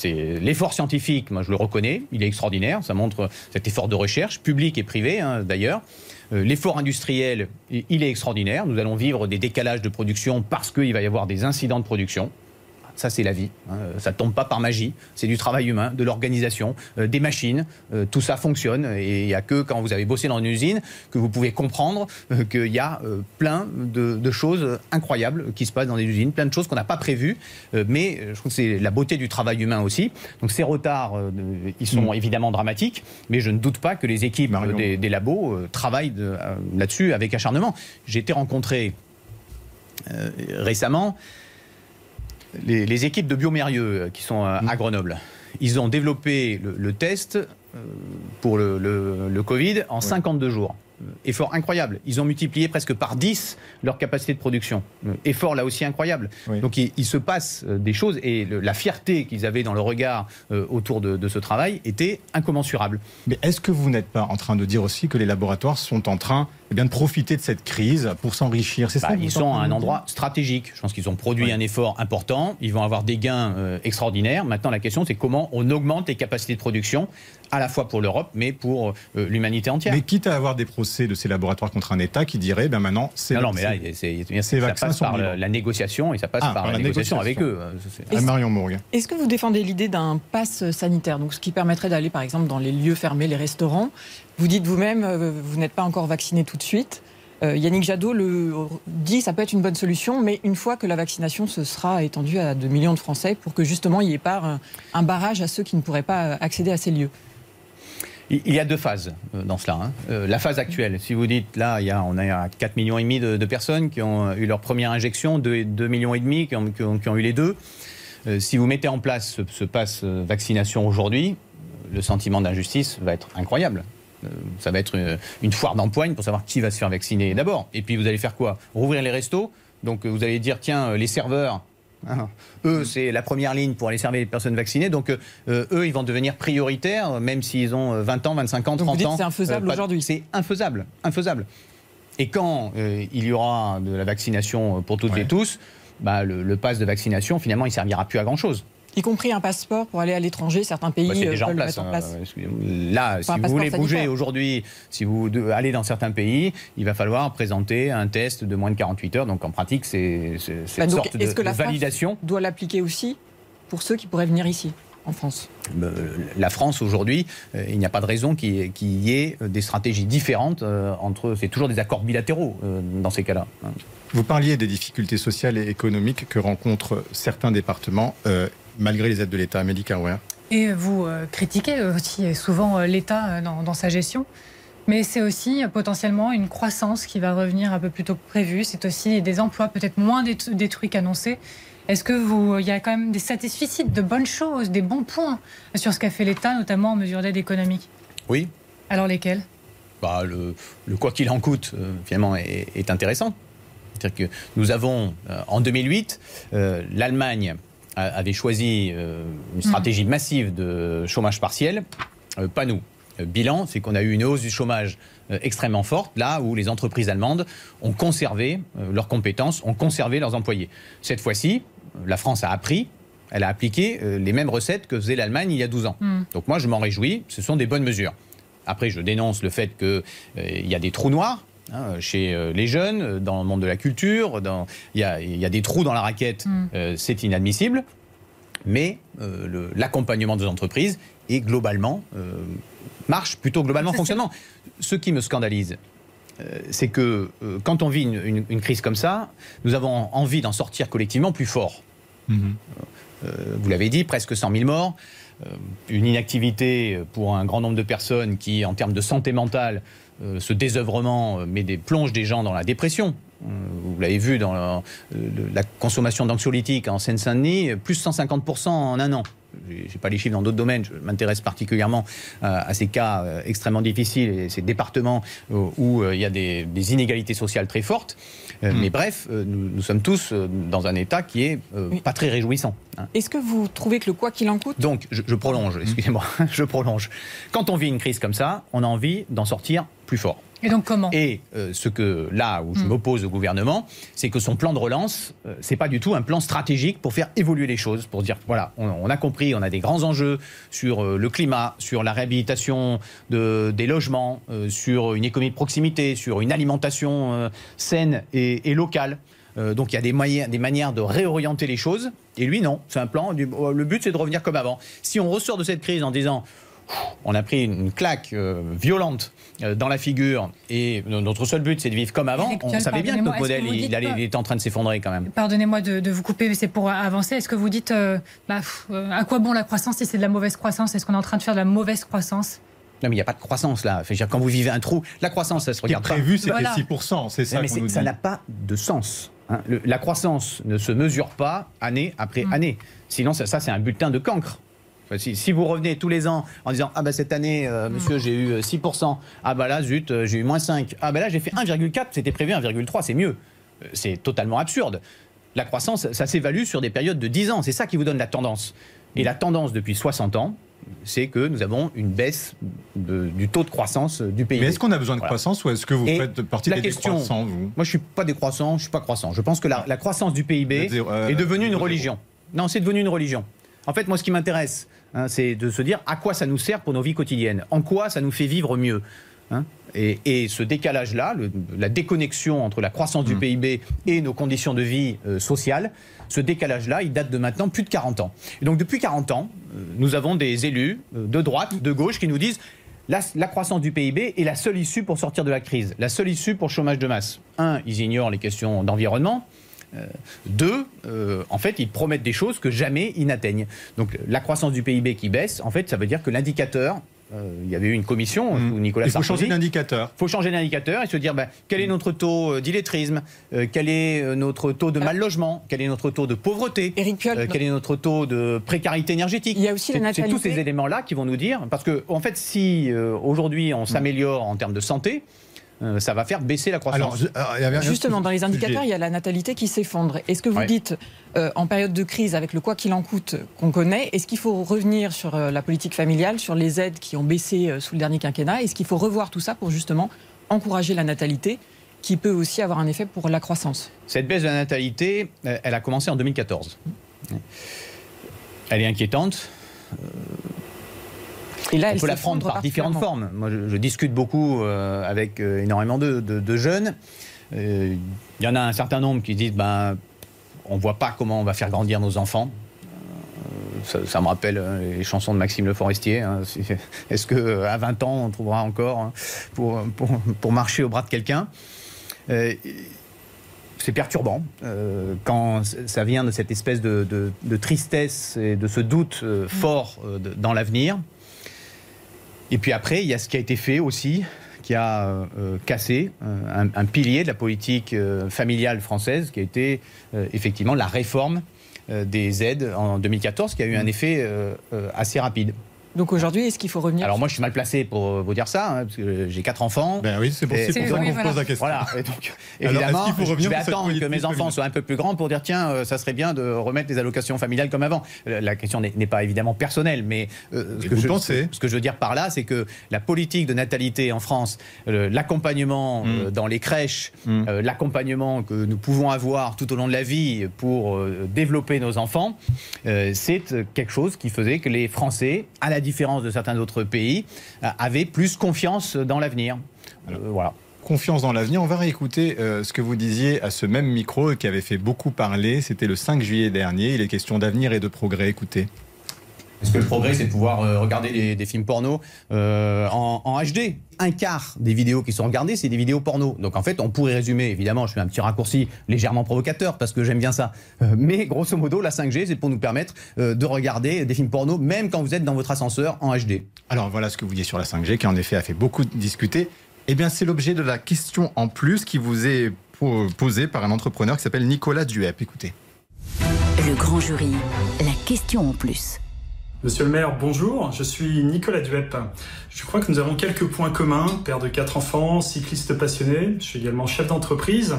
l'effort scientifique, moi je le reconnais, il est extraordinaire, ça montre cet effort de recherche, public et privé hein, d'ailleurs. L'effort industriel, il est extraordinaire, nous allons vivre des décalages de production parce qu'il va y avoir des incidents de production. Ça, c'est la vie. Hein. Ça ne tombe pas par magie. C'est du travail humain, de l'organisation, euh, des machines. Euh, tout ça fonctionne. Et il n'y a que quand vous avez bossé dans une usine que vous pouvez comprendre euh, qu'il y a plein de, choses incroyables qui se passent dans des usines, plein de choses qu'on n'a pas prévues. mais je trouve que c'est la beauté du travail humain aussi. Donc ces retards, ils sont mm. évidemment dramatiques. Mais je ne doute pas que les équipes des, des, labos travaillent là-dessus avec acharnement. J'ai été rencontré récemment les, équipes de Biomérieux euh, qui sont à, mm. Grenoble, ils ont développé le, test euh, pour le, Covid en 52 jours. Euh, effort incroyable. Ils ont multiplié presque par 10 leur capacité de production. Effort là aussi incroyable. Donc il, se passe des choses et la fierté qu'ils avaient dans le regard autour de, ce travail était incommensurable. Mais est-ce que vous n'êtes pas en train de dire aussi que les laboratoires sont en train eh bien, de profiter de cette crise pour s'enrichir. C'est ça bah, Ils sont à un endroit stratégique. Je pense qu'ils ont produit un effort important. Ils vont avoir des gains euh, extraordinaires. Maintenant, la question, c'est comment on augmente les capacités de production, à la fois pour l'Europe, mais pour euh, l'humanité entière. Mais quitte à avoir des procès de ces laboratoires contre un État qui dirait, ben maintenant, c'est. Non, non, mais là, c'est, ça passe par la, négociation et ça passe ah, par, la, négociation, avec eux. Est-ce, Marion Est-ce que vous défendez l'idée d'un pass sanitaire, donc ce qui permettrait d'aller, par exemple, dans les lieux fermés, les restaurants vous dites vous-même, euh, vous n'êtes pas encore vacciné tout de suite. Euh, Yannick Jadot le dit, ça peut être une bonne solution, mais une fois que la vaccination se sera étendue à 2 millions de Français, pour que justement il n'y ait pas un, barrage à ceux qui ne pourraient pas accéder à ces lieux. Il y a deux phases euh, dans cela. Hein. la phase actuelle, si vous dites là, il y a, on a 4 millions et demi de, personnes qui ont eu leur première injection, 2, 2 millions et demi qui ont, eu les deux. si vous mettez en place ce, ce pass vaccination aujourd'hui, le sentiment d'injustice va être incroyable. Euh, ça va être une, une foire d'empoigne pour savoir qui va se faire vacciner d'abord. Et puis vous allez faire quoi? Rouvrir les restos? Donc euh, vous allez dire, tiens, euh, les serveurs, hein, eux, c'est la première ligne pour aller servir les personnes vaccinées. Donc euh, eux, ils vont devenir prioritaires, même s'ils ont euh, 20 ans, 25 ans, 30 Donc vous dites ans. c'est infaisable aujourd'hui. C'est infaisable, infaisable. Et quand euh, il y aura de la vaccination pour toutes Ouais. et tous, bah, le, le pass de vaccination, finalement, il servira plus à grand-chose. Y compris un passeport pour aller à l'étranger. Certains pays Bah, euh, déjà en le place. mettre en hein. place. Excusez-moi. Là, Enfin, si vous voulez bouger aujourd'hui, si vous allez dans certains pays, il va falloir présenter un test de moins de 48 heures. Donc en pratique, c'est c'est- Bah, cette donc, sorte de, est-ce que la de France validation. doit l'appliquer aussi pour ceux qui pourraient venir ici, en France? Euh, La France aujourd'hui, euh, il n'y a pas de raison qu'il y ait- y ait des stratégies différentes euh, entre. C'est toujours des accords bilatéraux euh, dans ces cas-là. hein. Vous parliez des difficultés sociales et économiques que rencontrent certains départements euh, malgré les aides de l'État. Amélie Carouer. Et vous euh, critiquez aussi souvent euh, l'État euh, dans, dans sa gestion. Mais c'est aussi potentiellement une croissance qui va revenir un peu plus tôt que prévu. C'est aussi des emplois peut-être moins détru- détruits qu'annoncés. Est-ce que vous, il y a quand même des satisfecits, de bonnes choses, des bons points sur ce qu'a fait l'État, notamment en mesure d'aide économique? Oui, Alors lesquels? Bah, le, le quoi qu'il en coûte, euh, finalement, est, est intéressant. C'est-à-dire que nous avons, euh, en 2008, euh, l'Allemagne avait choisi euh, une stratégie massive de chômage partiel, euh, pas nous. Euh, bilan, c'est qu'on a eu une hausse du chômage extrêmement forte, là où les entreprises allemandes ont conservé leurs compétences, ont conservé leurs employés. Cette fois-ci, la France a appris, elle a appliqué les mêmes recettes que faisait l'Allemagne il y a 12 ans. Mm. Donc moi, je m'en réjouis, ce sont des bonnes mesures. Après, je dénonce le fait qu'il y a des trous noirs hein, chez euh, les jeunes, euh, dans le monde de la culture. Il y, a, il y a des trous dans la raquette, Mm. euh, c'est inadmissible. Mais euh, l'accompagnement des entreprises est globalement euh, marche plutôt globalement fonctionnement. Ce qui me scandalise, euh, c'est que euh, quand on vit une, une- une crise comme ça, nous avons envie d'en sortir collectivement plus fort. Euh, vous l'avez dit, presque 100 000 morts, une inactivité pour un grand nombre de personnes qui, en termes de santé mentale, euh, ce désœuvrement euh, met des, plonge des gens dans la dépression. Euh, Vous l'avez vu dans la, consommation d'anxiolytiques en Seine-Saint-Denis, plus 150% en un an. J'ai j'ai pas les chiffres dans d'autres domaines. Je m'intéresse particulièrement euh, à ces cas euh, extrêmement difficiles et ces départements euh, où euh, il y a des inégalités sociales très fortes. Euh, Mais bref, euh, nous, nous sommes tous euh, dans un état qui est euh, Oui. pas très réjouissant. hein. Est-ce que vous trouvez que le quoi qu'il en coûte? Donc, je, je prolonge, excusez-moi, je prolonge. Quand on vit une crise comme ça, on a envie d'en sortir plus fort. Et donc comment Et euh, ce que là où je Mm. m'oppose au gouvernement, c'est que son plan de relance, euh, c'est pas du tout un plan stratégique pour faire évoluer les choses, pour dire voilà, on, on a compris, on a des grands enjeux sur euh, le climat, sur la réhabilitation de, des logements, euh, sur une économie de proximité, sur une alimentation euh, saine et, et locale. Euh, donc il y a des, moyens, des manières de réorienter les choses. Et lui, non, c'est un plan. du- le but, c'est de revenir comme avant. Si on ressort de cette crise en disant on a pris une claque euh, violente euh, dans la figure et notre seul but c'est de vivre comme avant. On savait bien que notre modèle que il, dites allait- pas- il était en train de s'effondrer quand même. Pardonnez-moi de, de vous couper, mais c'est pour avancer. Est-ce que vous dites, euh, bah, pff, euh, à quoi bon la croissance si c'est de la mauvaise croissance? Est-ce qu'on est en train de faire de la mauvaise croissance? Non mais il n'y a pas de croissance là. Fait, quand vous vivez un trou, la croissance ça se regarde pas. prévu, c'était Voilà. 6%. C'est ça Non, mais nous ça n'a pas de sens. hein. Le- la croissance ne se mesure pas année après Mm. année. Sinon, ça, ça, c'est un bulletin de cancre. Si, si vous revenez tous les ans en disant Ah bah cette année, euh, monsieur, j'ai eu euh, 6%. Ah bah là, zut, euh, j'ai eu moins 5. Ah bah là, j'ai fait 1,4. C'était prévu 1,3. C'est mieux. Euh, C'est totalement absurde. La croissance, ça s'évalue sur des périodes de 10 ans. C'est ça qui vous donne la tendance. Et la tendance depuis 60 ans, c'est que nous avons une baisse de- du taux de croissance euh, du pays. Mais est-ce qu'on a besoin de Voilà. croissance ou est-ce que vous Et faites partie la des question- décroissants, vous? Moi, je suis pas décroissant, je suis pas croissant. Je pense que la, la croissance du PIB zéro, euh, est devenue une zéro. religion. Non, c'est devenu une religion. En fait, moi, ce qui m'intéresse, hein, c'est de se dire à quoi ça nous sert pour nos vies quotidiennes, en quoi ça nous fait vivre mieux. hein. et, et ce décalage-là, la déconnexion entre la croissance du Mm. PIB et nos conditions de vie euh, sociales, ce décalage-là, il date de maintenant plus de 40 ans. Et donc, depuis 40 ans, euh, nous avons des élus euh, de droite, de gauche, qui nous disent la, la croissance du PIB est la seule issue pour sortir de la crise, la seule issue pour chômage de masse. Un, ils ignorent les questions d'environnement. Euh, deux, euh, en fait, ils promettent des choses que jamais ils n'atteignent. Donc la croissance du PIB qui baisse, en fait, ça veut dire que l'indicateur euh, il y avait eu une commission Mmh. sous Nicolas Il faut Sarkozy. changer d'indicateur. Il faut changer d'indicateur et se dire ben, quel est notre taux d'illettrisme, euh, quel est notre taux de mal logement, quel est notre taux de pauvreté, euh, quel est notre taux de précarité énergétique. Il y a aussi la C'est- C'est tous natalité. ces éléments-là qui vont nous dire, parce que en fait, si euh, aujourd'hui on s'améliore en termes de santé, euh, ça va faire baisser la croissance. Alors, je- un Justement, dans les indicateurs, il y a la natalité qui s'effondre. Est-ce que vous Ouais. dites, euh, en période de crise, avec le quoi qu'il en coûte qu'on connaît, est-ce qu'il faut revenir sur euh, la politique familiale, sur les aides qui ont baissé euh, sous le dernier quinquennat? Est-ce qu'il faut revoir tout ça pour justement encourager la natalité qui peut aussi avoir un effet pour la croissance? Cette baisse de la natalité, euh, elle a commencé en 2014. Elle est inquiétante. Et là, On peut la prendre par différentes formes. Moi, je, je discute beaucoup euh, avec euh, énormément de, de- de jeunes. Euh, Il y en a un certain nombre qui disent ben, on ne voit pas comment on va faire grandir nos enfants. Ça, ça me rappelle les chansons de Maxime Le Forestier. hein. Est-ce qu'à 20 ans, on trouvera encore hein, pour, pour, pour marcher au bras de quelqu'un? C'est perturbant euh, quand ça vient de cette espèce de, de- de tristesse et de ce doute euh, fort euh, de- dans l'avenir. Et puis après, il y a ce qui a été fait aussi, qui a euh, cassé euh, un, pilier de la politique euh, familiale française, qui a été effectivement la réforme des aides en 2014, qui a eu un effet assez rapide. Donc aujourd'hui, est-ce qu'il faut revenir Alors moi, je suis mal placé pour vous dire ça, hein, parce que j'ai quatre enfants. Ben oui, c'est pour, ça oui, qu'on voilà. pose la question. Voilà, et donc Alors, évidemment, qu'il faut revenir je vais attendre que mes enfants soient un peu plus grands pour dire tiens, euh, ça serait bien de remettre les allocations familiales comme avant. Euh, La question n'est pas évidemment personnelle, mais euh, ce, que vous je, pensez ce que je veux dire par là, c'est que la politique de natalité en France, euh, l'accompagnement euh, Mm. dans les crèches, Mm. euh, l'accompagnement que nous pouvons avoir tout au long de la vie pour euh, développer nos enfants, euh, c'est euh, quelque chose qui faisait que les Français, à la différence de certains autres pays, euh, avaient plus confiance dans l'avenir. Euh, voilà. Confiance dans l'avenir. On va réécouter euh, ce que vous disiez à ce même micro qui avait fait beaucoup parler. C'était le 5 juillet dernier. Il est question d'avenir et de progrès. Écoutez. Est-ce que le progrès, c'est de pouvoir euh, regarder des, des films porno euh, en, en HD Un quart des vidéos qui sont regardées, c'est des vidéos porno. Donc en fait, on pourrait résumer, évidemment, je fais un petit raccourci légèrement provocateur parce que j'aime bien ça. Euh, mais grosso modo, la 5G, c'est pour nous permettre euh, de regarder des films porno, même quand vous êtes dans votre ascenseur en HD. Alors voilà ce que vous disiez sur la 5G, qui en effet a fait beaucoup discuter. Eh bien, c'est l'objet de la question en plus qui vous est po- posée par un entrepreneur qui s'appelle Nicolas Duep. Écoutez. Le grand jury, la question en plus. Monsieur le maire, bonjour, je suis Nicolas Duep. Je crois que nous avons quelques points communs, père de quatre enfants, cycliste passionné, je suis également chef d'entreprise.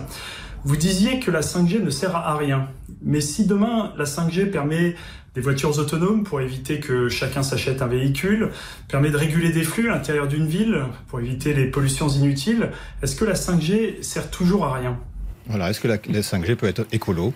Vous disiez que la 5G ne sert à rien, mais si demain la 5G permet des voitures autonomes pour éviter que chacun s'achète un véhicule, permet de réguler des flux à l'intérieur d'une ville pour éviter les pollutions inutiles, est-ce que la 5G sert toujours à rien? Voilà, est-ce que la, la 5G peut être écolo?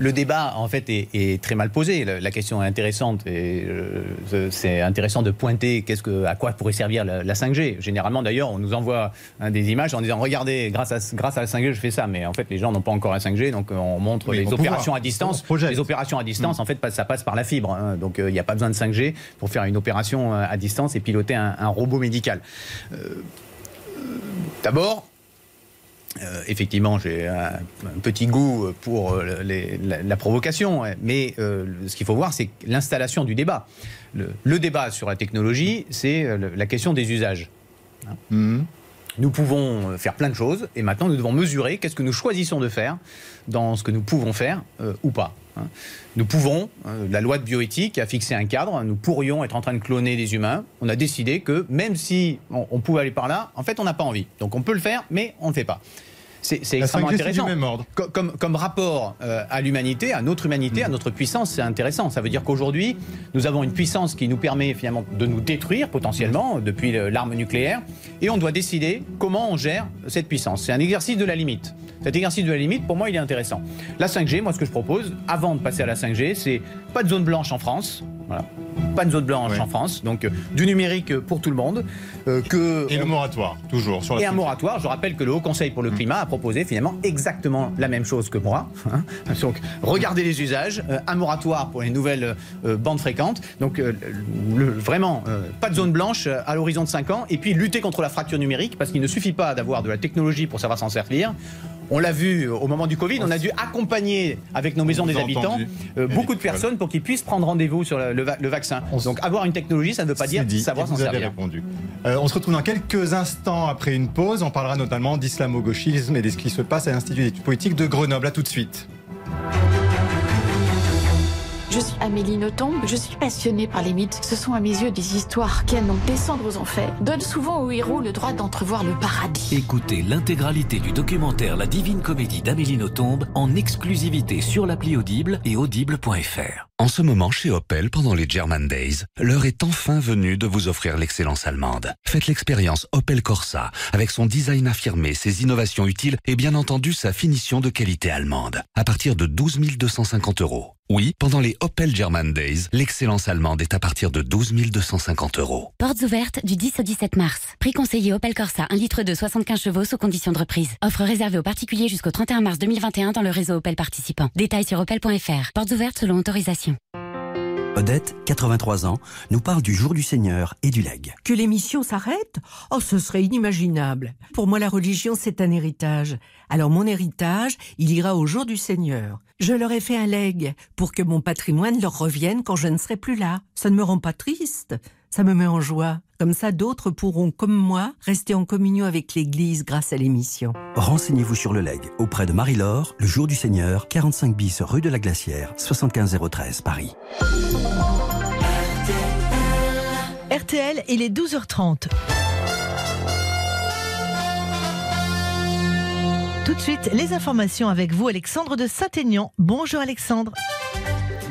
Le débat, en fait, est, est très mal posé. La, la question est intéressante et euh, c'est intéressant de pointer qu'est-ce que, à quoi pourrait servir la, la 5G. Généralement, d'ailleurs, on nous envoie hein, des images en disant regardez, grâce à, grâce à la 5G, je fais ça. Mais en fait, les gens n'ont pas encore la 5G, donc euh, on montre Oui, les on opérations à distance. On. Les opérations à distance, en fait, ça passe par la fibre. hein. donc euh, il n'y a pas besoin de 5G pour faire une opération euh, à distance et piloter un, un robot médical. Euh, euh, D'abord, euh, effectivement, j'ai un, un petit goût pour euh, les- la, la provocation, ouais. mais euh, ce qu'il faut voir, c'est l'installation du débat. Le, le débat sur la technologie, c'est la question des usages. Mhm. Nous pouvons faire plein de choses, et maintenant nous devons mesurer qu'est-ce que nous choisissons de faire dans ce que nous pouvons faire ou pas. Hein. Nous pouvons, euh, la loi de bioéthique a fixé un cadre, nous pourrions être en train de cloner des humains. On a décidé que même si on pouvait aller par là, en fait on n'a pas envie. Donc on peut le faire, mais on ne le fait pas. C'est extrêmement 5G, c'est du intéressant. même ordre. Co- Comme, comme rapport euh, à l'humanité, à notre humanité, à notre puissance, c'est intéressant. Ça veut dire qu'aujourd'hui, nous avons une puissance qui nous permet finalement de nous détruire potentiellement depuis le- l'arme nucléaire, et on doit décider comment on gère cette puissance. C'est un exercice de la limite. Cet exercice de la limite, pour moi, il est intéressant. La 5G, moi, ce que je propose, avant de passer à la 5G, c'est pas de zone blanche en France. Voilà. Pas de zone blanche en France. Donc, euh, du numérique pour tout le monde. euh, que Et le moratoire, toujours, sur la et un 5G. moratoire. Je rappelle que le Haut Conseil pour le climat a proposé finalement exactement la même chose que moi. hein. Donc, regardez les usages, euh, un moratoire pour les nouvelles bandes fréquentes. Donc, le- vraiment, pas de zone blanche à l'horizon de 5 ans. Et puis, lutter contre la fracture numérique, parce qu'il ne suffit pas d'avoir de la technologie pour savoir s'en servir. On l'a vu au moment du Covid, on a dû accompagner avec nos maisons des habitants euh, beaucoup de personnes pour qu'ils puissent prendre rendez-vous sur le, vaccin. Donc avoir une technologie, ça ne veut pas dire savoir s'en servir. Répondu. Euh, on se retrouve dans quelques instants après une pause. On parlera notamment d'islamo-gauchisme et de ce qui se passe à l'Institut d'études politiques de Grenoble. À tout de suite. Je suis Amélie Nothomb, je suis passionnée par les mythes. Ce sont à mes yeux des histoires qui annoncent descendre aux enfers, donnent souvent aux héros le droit d'entrevoir le paradis. Écoutez l'intégralité du documentaire La Divine Comédie d'Amélie Nothomb en exclusivité sur l'appli Audible et audible.fr. En ce moment chez Opel, pendant les German Days, l'heure est enfin venue de vous offrir l'excellence allemande. Faites l'expérience Opel Corsa, avec son design affirmé, ses innovations utiles et bien entendu sa finition de qualité allemande, à partir de 12 250 euros. Oui, pendant les Opel German Days, l'excellence allemande est à partir de 12 250 euros. Portes ouvertes du 10 au 17 mars. Prix conseillé Opel Corsa, 1 litre de 75 chevaux sous condition de reprise. Offre réservée aux particuliers jusqu'au 31 mars 2021 dans le réseau Opel participant. Détails sur opel.fr. Portes ouvertes selon autorisation. Odette, 83 ans, nous parle du jour du Seigneur et du legs. Que l'émission s'arrête? Oh, ce serait inimaginable. Pour moi, la religion, c'est un héritage. Alors mon héritage, il ira au jour du Seigneur. Je leur ai fait un leg pour que mon patrimoine leur revienne quand je ne serai plus là. Ça ne me rend pas triste, ça me met en joie. Comme ça, d'autres pourront, comme moi, rester en communion avec l'Église grâce à l'émission. Renseignez-vous sur le leg auprès de Marie-Laure, le jour du Seigneur, 45 bis rue de la Glacière, 75013 Paris. RTL, il est 12h30. Tout de suite, les informations avec vous, Alexandre de Saint-Aignan. Bonjour Alexandre.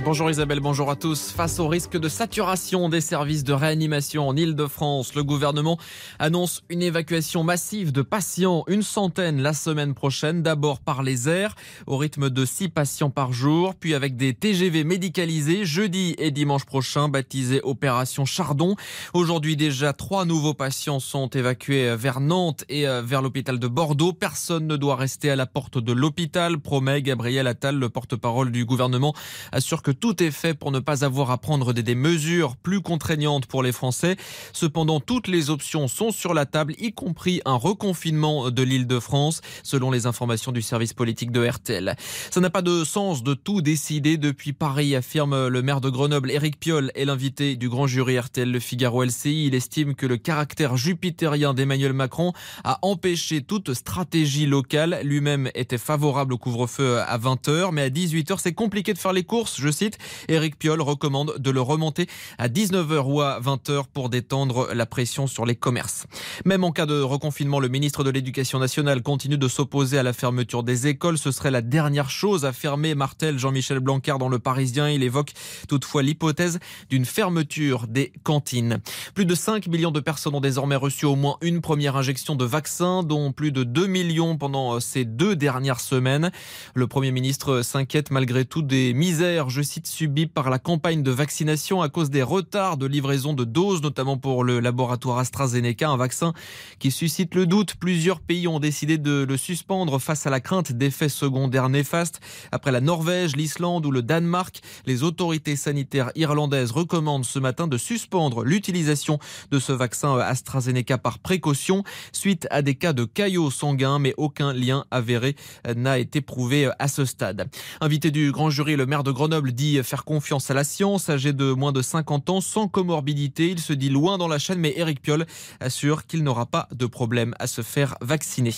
Bonjour Isabelle, bonjour à tous. Face au risque de saturation des services de réanimation en Ile-de-France, le gouvernement annonce une évacuation massive de patients, une centaine la semaine prochaine, d'abord par les airs, au rythme de 6 patients par jour, puis avec des TGV médicalisés jeudi et dimanche prochain, baptisé Opération Chardon. Aujourd'hui déjà, trois nouveaux patients sont évacués vers Nantes et euh, vers l'hôpital de Bordeaux. Personne ne doit rester à la porte de l'hôpital, promet Gabriel Attal, le porte-parole du gouvernement, assure que tout est fait pour ne pas avoir à prendre des, mesures plus contraignantes pour les Français. Cependant, toutes les options sont sur la table, y compris un reconfinement de l'île de France, selon les informations du service politique de RTL. Ça n'a pas de sens de tout décider depuis Paris, affirme le maire de Grenoble, Éric Piolle, et l'invité du grand jury RTL Le Figaro LCI. Il estime que le caractère jupitérien d'Emmanuel Macron a empêché toute stratégie locale. Lui-même était favorable au couvre-feu à 20h, mais à 18h, c'est compliqué de faire les courses, cite. Éric Piolle recommande de le remonter à 19h ou à 20h pour détendre la pression sur les commerces. Même en cas de reconfinement, le ministre de l'Éducation nationale continue de s'opposer à la fermeture des écoles. Ce serait la dernière chose à fermer, Martel Jean-Michel Blanquer dans Le Parisien. Il évoque toutefois l'hypothèse d'une fermeture des cantines. Plus de 5 millions de personnes ont désormais reçu au moins une première injection de vaccin, dont plus de 2 millions pendant ces deux dernières semaines. Le Premier ministre s'inquiète malgré tout des misères, subi par la campagne de vaccination à cause des retards de livraison de doses, notamment pour le laboratoire AstraZeneca, un vaccin qui suscite le doute. Plusieurs pays ont décidé de le suspendre face à la crainte d'effets secondaires néfastes. Après la Norvège, l'Islande ou le Danemark, les autorités sanitaires irlandaises recommandent ce matin de suspendre l'utilisation de ce vaccin AstraZeneca par précaution suite à des cas de caillots sanguins, mais aucun lien avéré n'a été prouvé à ce stade. Invité du grand jury, le maire de Grenoble dit faire confiance à la science. Âgé de moins de 50 ans, sans comorbidité, il se dit loin dans la chaîne, mais Eric Piolle assure qu'il n'aura pas de problème à se faire vacciner.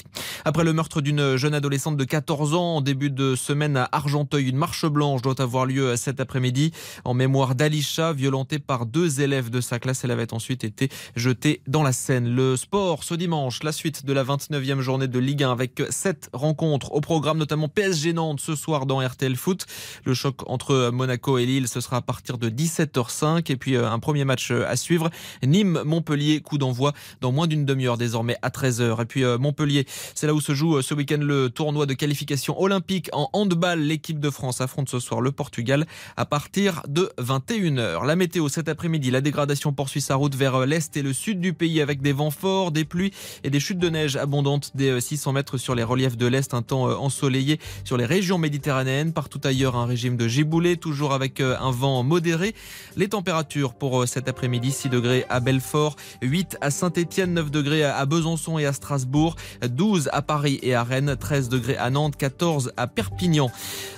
Après le meurtre d'une jeune adolescente de 14 ans en début de semaine à Argenteuil, une marche blanche doit avoir lieu cet après-midi en mémoire d'Alisha, violentée par deux élèves de sa classe. Elle avait ensuite été jetée dans la Seine. Le sport ce dimanche, la suite de la 29e journée de Ligue 1 avec sept rencontres au programme, notamment PSG Nantes ce soir dans RTL Foot. Le choc entre Monaco et Lille, ce sera à partir de 17h05. Et puis euh, un premier match euh, à suivre. Nîmes-Montpellier, coup d'envoi dans moins d'une demi-heure désormais à 13h. Et puis euh, Montpellier, c'est là où se joue ce week-end le tournoi de qualification olympique en handball. L'équipe de France affronte ce soir le Portugal à partir de 21h. La météo cet après-midi, la dégradation poursuit sa route vers l'est et le sud du pays avec des vents forts, des pluies et des chutes de neige abondantes des 600 mètres sur les reliefs de l'est. Un temps ensoleillé sur les régions méditerranéennes. Partout ailleurs, un régime de giboulée toujours avec euh, un vent modéré. Les températures pour euh, cet après-midi, 6 degrés à Belfort, 8 à Saint-Étienne, 9 degrés à Besançon et à Strasbourg, 12 à Paris et à Rennes, 13 degrés à Nantes, 14 à Perpignan.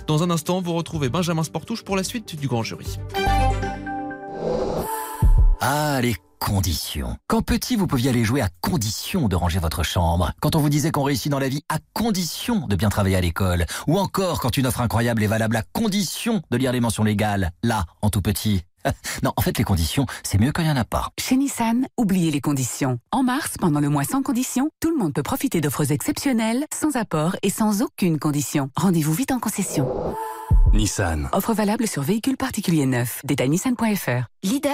Dans un instant, vous retrouvez Benjamin Sportouche pour la suite du grand jury. Ah, conditions. Quand petit, vous pouviez aller jouer à condition de ranger votre chambre. Quand on vous disait qu'on réussit dans la vie à condition de bien travailler à l'école. Ou encore quand une offre incroyable est valable à condition de lire les mentions légales. Là, en tout petit. Non, en fait, les conditions, c'est mieux quand il n'y en a pas. Chez Nissan, oubliez les conditions. En mars, pendant le mois sans conditions, tout le monde peut profiter d'offres exceptionnelles, sans apport et sans aucune condition. Rendez-vous vite en concession. Nissan. Offre valable sur véhicules particuliers neufs. Détail nissan.fr. Lidl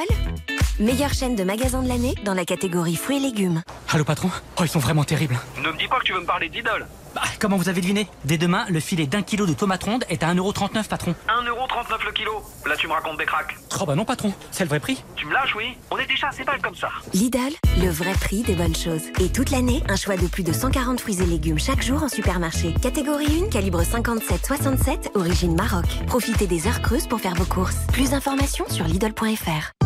Meilleure chaîne de magasins de l'année dans la catégorie fruits et légumes. Allô patron Oh ils sont vraiment terribles. Ne me dis pas que tu veux me parler d'Idol. Bah, comment vous avez deviné Dès demain, le filet d'un kilo de tomates rondes est à 1,39€ patron. 1,39€ le kilo Là tu me racontes des cracks. Oh bah non patron, c'est le vrai prix. Tu me lâches oui On est déjà assez mal comme ça. Lidl, le vrai prix des bonnes choses. Et toute l'année, un choix de plus de 140 fruits et légumes chaque jour en supermarché. Catégorie 1, calibre 57-67, origine Maroc. Profitez des heures creuses pour faire vos courses. Plus d'informations sur Lidl.fr.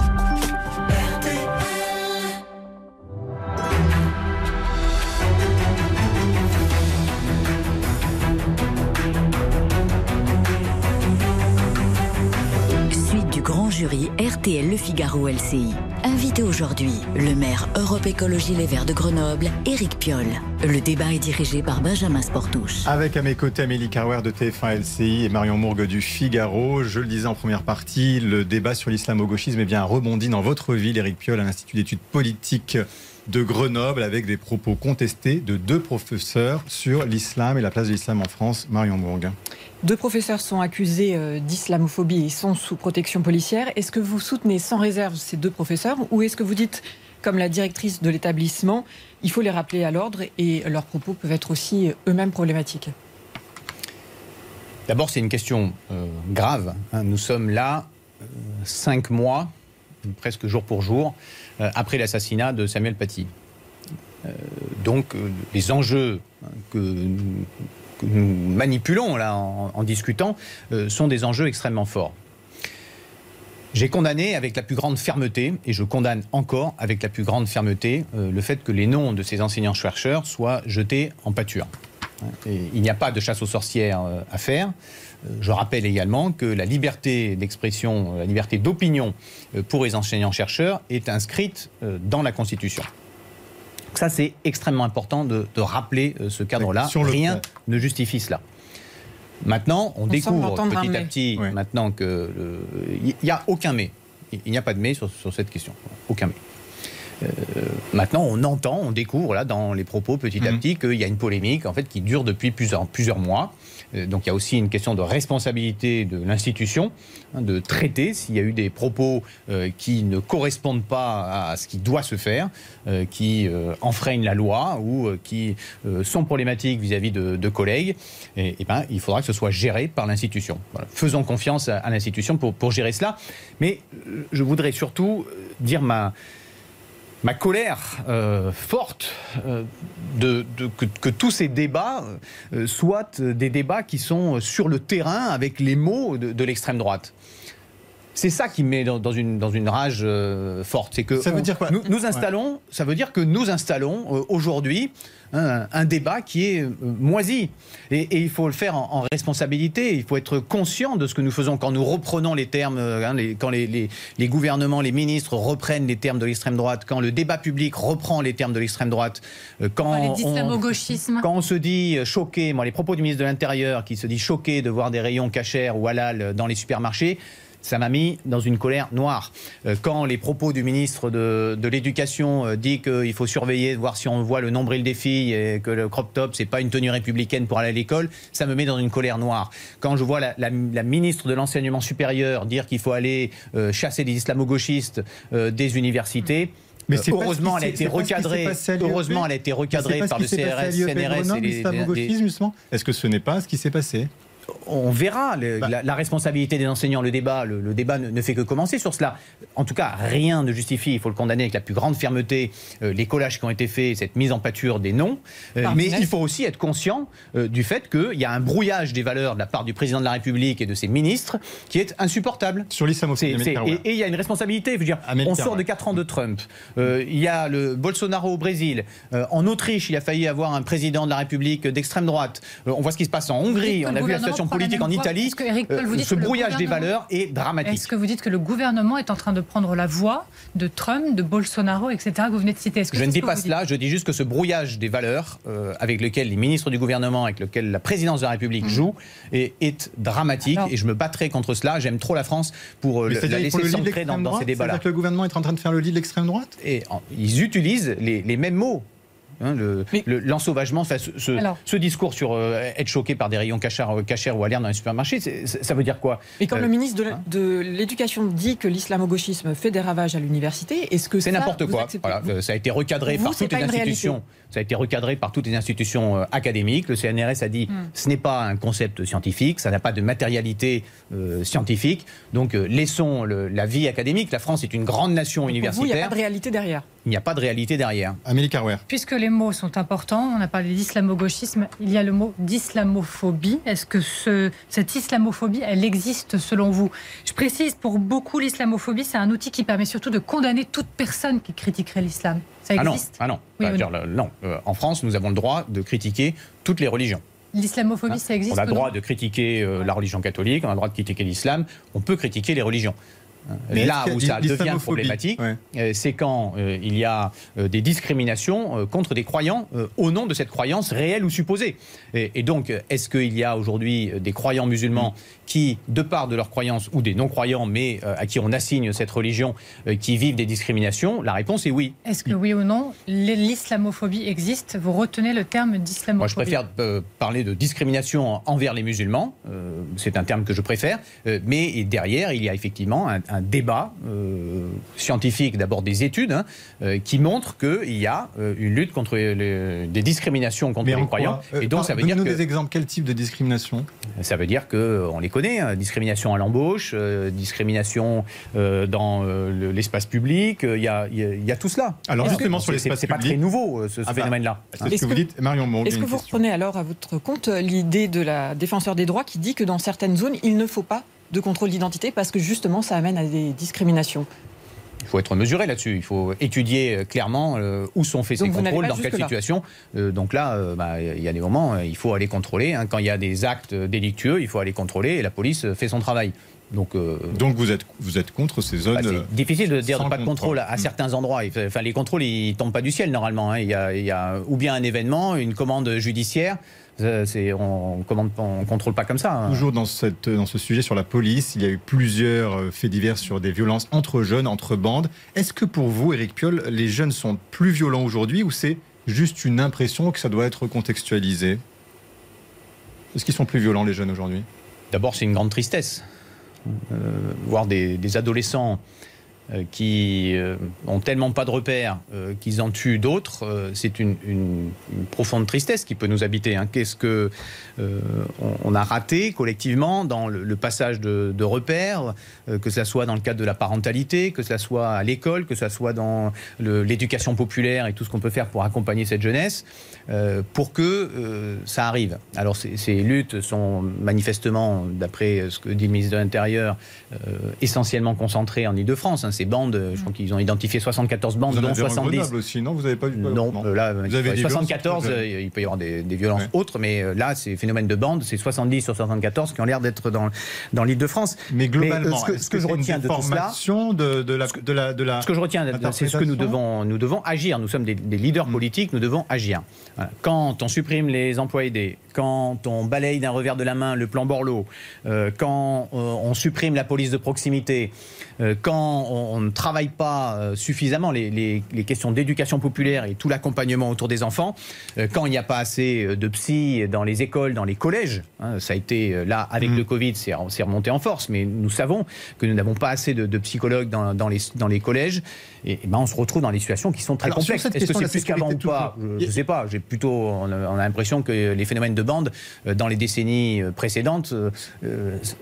jury RTL Le Figaro LCI. Invité aujourd'hui, le maire Europe Écologie Les Verts de Grenoble, Éric Piolle. Le débat est dirigé par Benjamin Sportouche. Avec à mes côtés Amélie Carwer de TF1 LCI et Marion Mourgue du Figaro. Je le disais en première partie, le débat sur l'islamo-gauchisme est bien rebondi dans votre ville, Éric Piolle, à l'Institut d'études politiques de Grenoble, avec des propos contestés de deux professeurs sur l'islam et la place de l'islam en France. Marion Mourgue. Deux professeurs sont accusés euh, d'islamophobie et sont sous protection policière. Est-ce que vous soutenez sans réserve ces deux professeurs ou est-ce que vous dites, comme la directrice de l'établissement, il faut les rappeler à l'ordre et leurs propos peuvent être aussi euh, eux-mêmes problématiques? D'abord, c'est une question euh, grave. hein. Nous sommes là cinq mois, presque jour pour jour, après l'assassinat de Samuel Paty. Donc, les enjeux hein, que, nous- nous manipulons là en, discutant euh, sont des enjeux extrêmement forts. J'ai condamné avec la plus grande fermeté, et je condamne encore avec la plus grande fermeté, euh, le fait que les noms de ces enseignants-chercheurs soient jetés en pâture. Il n'y a pas de chasse aux sorcières euh, à faire. Je rappelle également que la liberté d'expression, la liberté d'opinion pour les enseignants-chercheurs est inscrite dans la Constitution. Donc Ça, c'est extrêmement important de, de rappeler euh, ce cadre-là. Sur le Rien ne justifie cela. Maintenant, on, semble découvre petit à petit, maintenant que le- il n'y a aucun mais. Il n'y a pas de mais sur, sur cette question. Aucun mais. Euh, maintenant, on entend, on découvre là dans les propos petit à petit qu'il y a une polémique en fait qui dure depuis plusieurs, plusieurs mois. Euh, donc il y a aussi une question de responsabilité de l'institution, hein, de traiter s'il y a eu des propos euh, qui ne correspondent pas à ce qui doit se faire, euh, qui enfreignent la loi ou qui sont problématiques vis-à-vis de, de collègues. Et, et ben, il faudra que ce soit géré par l'institution. Voilà. Faisons confiance à, à l'institution pour, pour gérer cela. Mais je voudrais surtout dire ma ma colère euh, forte euh, de, de- que, que tous ces débats euh, soient des débats qui sont sur le terrain avec les mots de, de l'extrême droite. C'est ça qui me met dans, dans une, dans une rage forte. C'est que Ça veut on- dire quoi nous, nous installons, ça veut dire que nous installons aujourd'hui un, un débat qui est euh, moisi. Et, et il faut le faire en, en responsabilité. Il faut être conscient de ce que nous faisons quand nous reprenons les termes, euh, hein, les- quand les, les- les gouvernements, les ministres reprennent les termes de l'extrême droite, quand le débat public reprend les termes de l'extrême droite, euh, quand on- quand on se dit choqué, moi les propos du ministre de l'Intérieur qui se dit choqué de voir des rayons cachers ou halal dans les supermarchés, ça m'a mis dans une colère noire. Euh, Quand les propos du ministre de, de l'Éducation euh, dit qu'il faut surveiller, voir si on voit le nombril des filles et que le crop top, c'est pas une tenue républicaine pour aller à l'école, ça me met dans une colère noire. Quand je vois la, la- la ministre de l'Enseignement supérieur dire qu'il faut aller euh, chasser les islamo-gauchistes euh, des universités, Mais ce heureusement, elle a été recadrée. Heureusement, elle a été recadrée par le CRS, l'IEP CNRS et les, les- l'islamo-gauchisme, justement Est-ce que ce n'est pas ce qui s'est passé? On verra le- Bah. la, la responsabilité des enseignants, le débat. Le, le débat ne, ne fait que commencer sur cela. En tout cas, rien ne justifie, il faut le condamner avec la plus grande fermeté, euh, les collages qui ont été faits, cette mise en pâture des noms. Euh, mais il faut aussi être conscient euh, du fait qu'il y a un brouillage des valeurs de la part du président de la République et de ses ministres qui est insupportable. Sur l'islamophobie, et et il y a une responsabilité. Je veux dire, on sort de 4 ans de Trump. Euh, il y a le Bolsonaro au Brésil. Euh, en Autriche, il a failli avoir un président de la République d'extrême droite. Euh, on voit ce qui se passe en Hongrie. On a vu la situation politique en. Italie. Est-ce que, Eric Paul, Euh, vous dites ce brouillage des valeurs est dramatique. Est-ce que vous dites que le gouvernement est en train de prendre la voie de Trump, de Bolsonaro, etc., que vous venez de citer? Je ne dis pas cela, je dis juste que ce brouillage des valeurs euh, avec lequel les ministres du gouvernement, avec lequel la présidence de la République joue, est, est dramatique Alors- et je me battrai contre cela. J'aime trop la France pour euh, la laisser s'ancrer dans, ces débats-là. Le gouvernement est en train de faire le lit de l'extrême droite? Et en- ils utilisent les, les mêmes mots. Hein, le- le- L'ensauvagement, ce, ce- Alors- ce discours sur euh, être choqué par des rayons euh, cachers ou alertes dans les supermarchés, ça veut dire quoi? Et quand Euh, le ministre de la- de l'Éducation dit que l'islamo-gauchisme fait des ravages à l'université, est-ce que C'est n'importe quoi. Voilà, ça a été recadré par les pas une réalité. Ça a été recadré par toutes les institutions euh, académiques. Le CNRS a dit Hmm. ce n'est pas un concept scientifique, ça n'a pas de matérialité euh, scientifique. Donc euh, laissons le- la vie académique. La France est une grande nation Pour vous, il n'y a universitaire. pas de réalité derrière. il n'y a pas de réalité derrière. Amélie Carouer. Puisque les mots sont importants, on a parlé d'islamo-gauchisme, il y a le mot d'islamophobie. Est-ce que ce- cette islamophobie, elle existe selon vous? Je précise, pour beaucoup, l'islamophobie, c'est un outil qui permet surtout de condamner toute personne qui critiquerait l'islam. Ça Ah non, ah non. Oui ou dire, le- non. Euh, en France, nous avons le droit de critiquer toutes les religions. L'islamophobie, ça existe on a le droit de critiquer euh, la religion catholique, on a le droit de critiquer l'islam, on peut critiquer les religions. Mais Là où ça devient problématique, ouais. euh, c'est quand euh, il y a euh, des discriminations euh, contre des croyants euh, au nom de cette croyance réelle ou supposée. Et, et donc, est-ce qu'il y a aujourd'hui des croyants musulmans qui, de part de leur croyance, ou des non-croyants, mais euh, à qui on assigne cette religion, euh, qui vivent des discriminations La réponse est oui. Est-ce que oui ou non, l'islamophobie existe? Vous retenez le terme d'islamophobie Moi, je préfère euh, parler de discrimination envers les musulmans. Euh, c'est un terme que je préfère. Euh, mais derrière, il y a effectivement un, un débat euh, scientifique, d'abord des études, hein, euh, qui montrent qu'il y a euh, une lutte contre les- des discriminations contre Mais les croyants. Euh, Et donc, par- ça veut dire que des exemples. Quel type de discrimination? Ça veut dire que on les connaît. Hein, discrimination à l'embauche, euh, discrimination euh, dans euh, le- l'espace public. euh, Il y, a, il y a- il y a tout cela. Alors, justement, que- sur l'espace C'est pas très nouveau euh, ce, ce Ah phénomène-là? C'est ce que vous dites, Marion. Est-ce que vous reprenez alors à votre compte l'idée de la défenseur des droits qui dit que dans certaines zones, il ne faut pas de contrôle d'identité parce que justement, ça amène à des discriminations? Il faut être mesuré là-dessus. Il faut étudier euh, clairement euh, où sont faits Donc ces contrôles, dans quelle situation. Euh, donc là, euh, bah, il y a des moments, il faut aller contrôler. hein. Quand il y a des actes délictueux, il faut aller contrôler et la police fait son travail. Donc, euh, Donc vous êtes, vous êtes contre ces zones bah, euh, c'est difficile de dire pas de contrôle à, à certains endroits. Enfin, les contrôles, ils tombent pas du ciel normalement. hein. Il, y a, il y a ou bien un événement, une commande judiciaire. Euh, c'est- on ne on contrôle pas comme ça. hein. Toujours dans, cette, dans ce sujet sur la police, il y a eu plusieurs euh, faits divers sur des violences entre jeunes, entre bandes. Est-ce que pour vous, Éric Piolle, les jeunes sont plus violents aujourd'hui ou c'est juste une impression que ça doit être contextualisé? Est-ce qu'ils sont plus violents, les jeunes, aujourd'hui? D'abord, c'est une grande tristesse. Euh, voir des, des adolescents qui euh, ont tellement pas de repères euh, qu'ils en tuent d'autres, euh, c'est une, profonde tristesse qui peut nous habiter. hein. Qu'est-ce que euh, on, a raté collectivement dans le, passage de, repères, euh, que ce soit dans le cadre de la parentalité, que ce soit à l'école, que ce soit dans l'éducation populaire et tout ce qu'on peut faire pour accompagner cette jeunesse, euh, pour que euh, ça arrive. Alors ces, luttes sont manifestement, d'après ce que dit le ministre de l'Intérieur, euh, essentiellement concentrées en Ile-de-France. hein. Ces bandes, euh, je crois qu'ils ont identifié 74 bandes, Vous dont avez en 70. Grenoble aussi, non? Vous n'avez pas eu Non, euh, là, Vous avez des 74, violences, euh, il peut y avoir des, des violences autres, mais euh, là, ces phénomènes de bande, c'est 70 sur 74 qui ont l'air d'être dans, dans l'île de France. Mais globalement, euh, ce que, est-ce ce que je retiens de tout cela, de, de la, de la, de la ce que je retiens, c'est ce que nous devons, nous devons agir. Nous sommes des, des leaders Mm. politiques, nous devons agir. Voilà. Quand on supprime les emplois aidés, quand on balaye d'un revers de la main le plan Borloo, euh, quand euh, on supprime la police de proximité, euh, quand on, on, ne travaille pas euh, suffisamment les, questions d'éducation populaire et tout l'accompagnement autour des enfants, euh, quand il n'y a pas assez euh, de psy dans les écoles, dans les collèges, hein, ça a été là avec mm. le Covid, c'est remonté en force, mais nous savons que nous n'avons pas assez de, psychologues dans, les, dans les collèges, et, ben on se retrouve dans des situations qui sont très complexes. Est-ce que c'est plus qu'avant ou pas Je ne sais pas. J'ai plutôt, on a, l'impression que les phénomènes de bande dans les décennies précédentes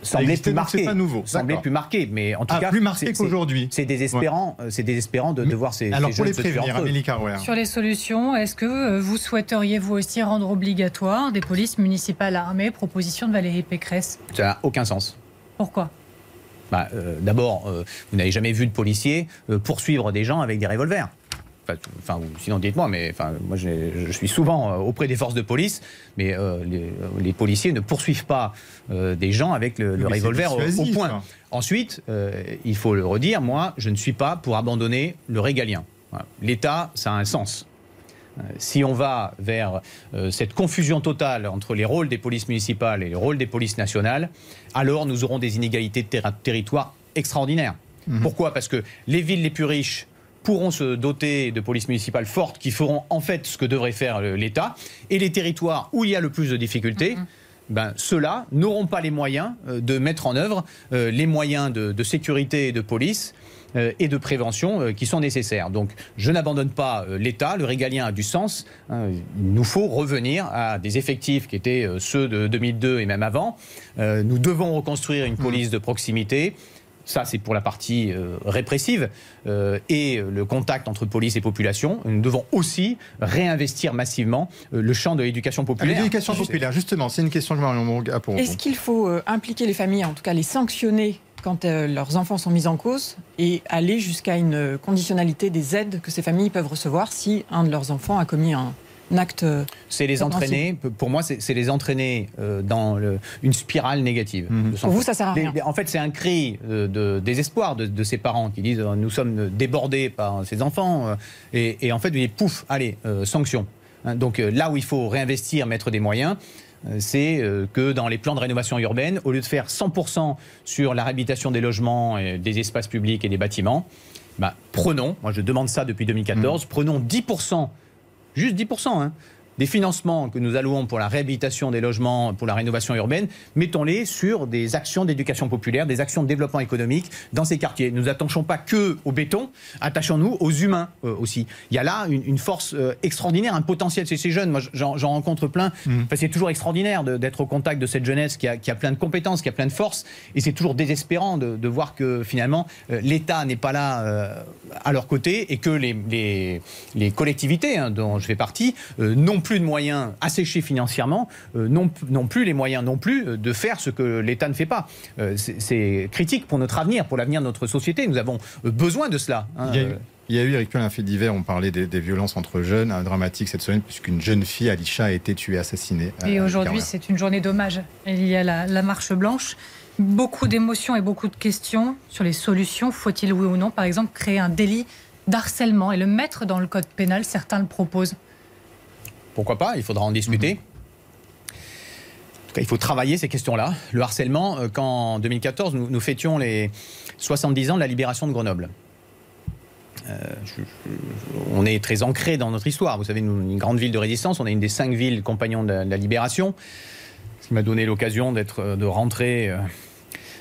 semblaient plus marqués. Pas nouveau. Semblaient plus marqués, mais en tout ah, cas, plus marqués qu'aujourd'hui. C'est désespérant, euh, c'est désespérant de, de, voir ces, Alors ces pour les prévenir, Amélie Carouer. Sur les solutions, est-ce que euh, vous souhaiteriez vous aussi rendre obligatoire des polices municipales armées, proposition de Valérie Pécresse Ça n'a aucun sens. Pourquoi? Bah, euh, D'abord, vous n'avez jamais vu de policiers poursuivre des gens avec des revolvers enfin, sinon dites-moi, mais enfin, moi je suis souvent euh, auprès des forces de police, mais euh, les, policiers ne poursuivent pas euh, des gens avec le, revolver au, point. Ensuite, il faut le redire, moi je ne suis pas pour abandonner le régalien. L'État, ça a un sens. Si on va vers cette confusion totale entre les rôles des polices municipales et les rôles des polices nationales, alors nous aurons des inégalités de territoire extraordinaires. Mhm. Pourquoi? Parce que les villes les plus riches pourront se doter de polices municipales fortes qui feront en fait ce que devrait faire l'État. Et les territoires où il y a le plus de difficultés, mm-hmm. ben, ceux-là n'auront pas les moyens euh, de mettre en œuvre euh, les moyens de, sécurité et de police euh, et de prévention qui sont nécessaires. Donc je n'abandonne pas l'État, le régalien a du sens. Hein. il nous faut revenir à des effectifs qui étaient ceux de 2002 et même avant. nous devons reconstruire une mm. police de proximité. Ça, c'est pour la partie euh, répressive euh, et le contact entre police et population. Nous devons aussi réinvestir massivement euh, le champ de l'éducation populaire. L'éducation populaire, justement, c'est une question que Marion a pour Est-ce qu'il faut impliquer les familles, en tout cas les sanctionner quand leurs enfants sont mis en cause et aller jusqu'à une conditionnalité des aides que ces familles peuvent recevoir si un de leurs enfants a commis un, acte. C'est les entraîner, pour moi, c'est les entraîner euh, dans une spirale négative. Mhm. Pour vous, ça sert à rien. En fait, c'est un cri euh, de désespoir de, ces parents qui disent nous sommes débordés par ces enfants. Euh, et, en fait, vous dites pouf, allez, sanction. Hein, donc là où il faut réinvestir, mettre des moyens, c'est que dans les plans de rénovation urbaine, au lieu de faire 100% sur la réhabilitation des logements, des espaces publics et des bâtiments, bah, prenons, moi je demande ça depuis 2014, mhm. prenons 10% juste 10%, hein, des financements que nous allouons pour la réhabilitation des logements, pour la rénovation urbaine, mettons-les sur des actions d'éducation populaire, des actions de développement économique dans ces quartiers. Nous n'attachons pas que au béton, attachons-nous aux humains euh, aussi. Il y a là une, force euh, extraordinaire, un potentiel chez ces jeunes. Moi, j'en rencontre plein. Mmh. c'est toujours extraordinaire d'être au contact de cette jeunesse qui a, plein de compétences, qui a plein de force. Et c'est toujours désespérant de, voir que finalement, euh, l'État n'est pas là à leur côté et que les, les, collectivités, hein, dont je fais partie, n'ont plus plus de moyens asséchés financièrement, euh, non, plus les moyens non plus euh, de faire ce que l'État ne fait pas. Euh, c'est critique pour notre avenir, pour l'avenir de notre société. Nous avons besoin de cela. Hein, il, y a eu, Eric un fait divers, on parlait des, violences entre jeunes, un dramatique cette semaine, puisqu'une jeune fille, Alicia, a été tuée, assassinée. Et aujourd'hui, c'est une journée d'hommage. Il y a la, la marche blanche beaucoup d'émotions et beaucoup de questions sur les solutions. Faut-il, oui ou non, par exemple, créer un délit d'harcèlement? Et le mettre dans le code pénal Certains le proposent pourquoi pas, il faudra en discuter. Mhm. En tout cas, il faut travailler ces questions-là. Le harcèlement, euh, quand en 2014, nous, fêtions les 70 ans de la libération de Grenoble. Euh, on est très ancré dans notre histoire. Vous savez, une, grande ville de résistance, on est une des cinq villes compagnons de, la libération. Ce qui m'a donné l'occasion d'être, euh, de rentrer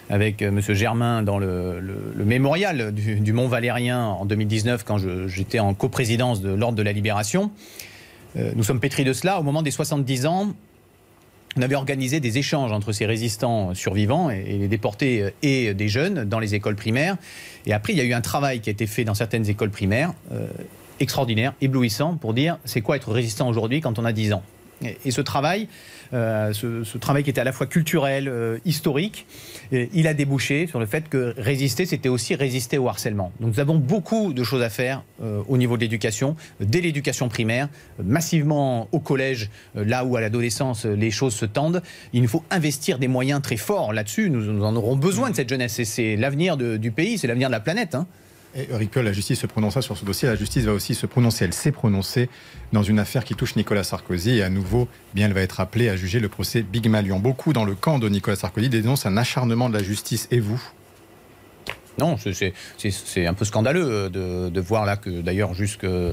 avec M. Germain dans le, mémorial du, Mont Valérien en 2019 quand j'étais en coprésidence de l'Ordre de la Libération. Euh, nous sommes pétris de cela. Au moment des 70 ans, on avait organisé des échanges entre ces résistants survivants et les déportés euh, et des jeunes dans les écoles primaires. Et après, il y a eu un travail qui a été fait dans certaines écoles primaires, euh, extraordinaire, éblouissant, pour dire c'est quoi être résistant aujourd'hui quand on a 10 ans? Et, ce travail, euh, ce, travail qui était à la fois culturel, euh, historique, il a débouché sur le fait que résister, c'était aussi résister au harcèlement. Donc nous avons beaucoup de choses à faire euh, au niveau de l'éducation, dès l'éducation primaire, massivement au collège, là où à l'adolescence les choses se tendent. Il nous faut investir des moyens très forts là-dessus. Nous, en aurons besoin de cette jeunesse. C'est l'avenir du pays, c'est l'avenir de la planète. Hein. Et la justice se prononça sur ce dossier. La justice va aussi se prononcer. Elle s'est prononcée dans une affaire qui touche Nicolas Sarkozy. Et à nouveau, bien, elle va être appelée à juger le procès Big Malion. Beaucoup dans le camp de Nicolas Sarkozy dénoncent un acharnement de la justice. Et vous? Non, c'est un peu scandaleux de, de voir là que d'ailleurs jusqu'au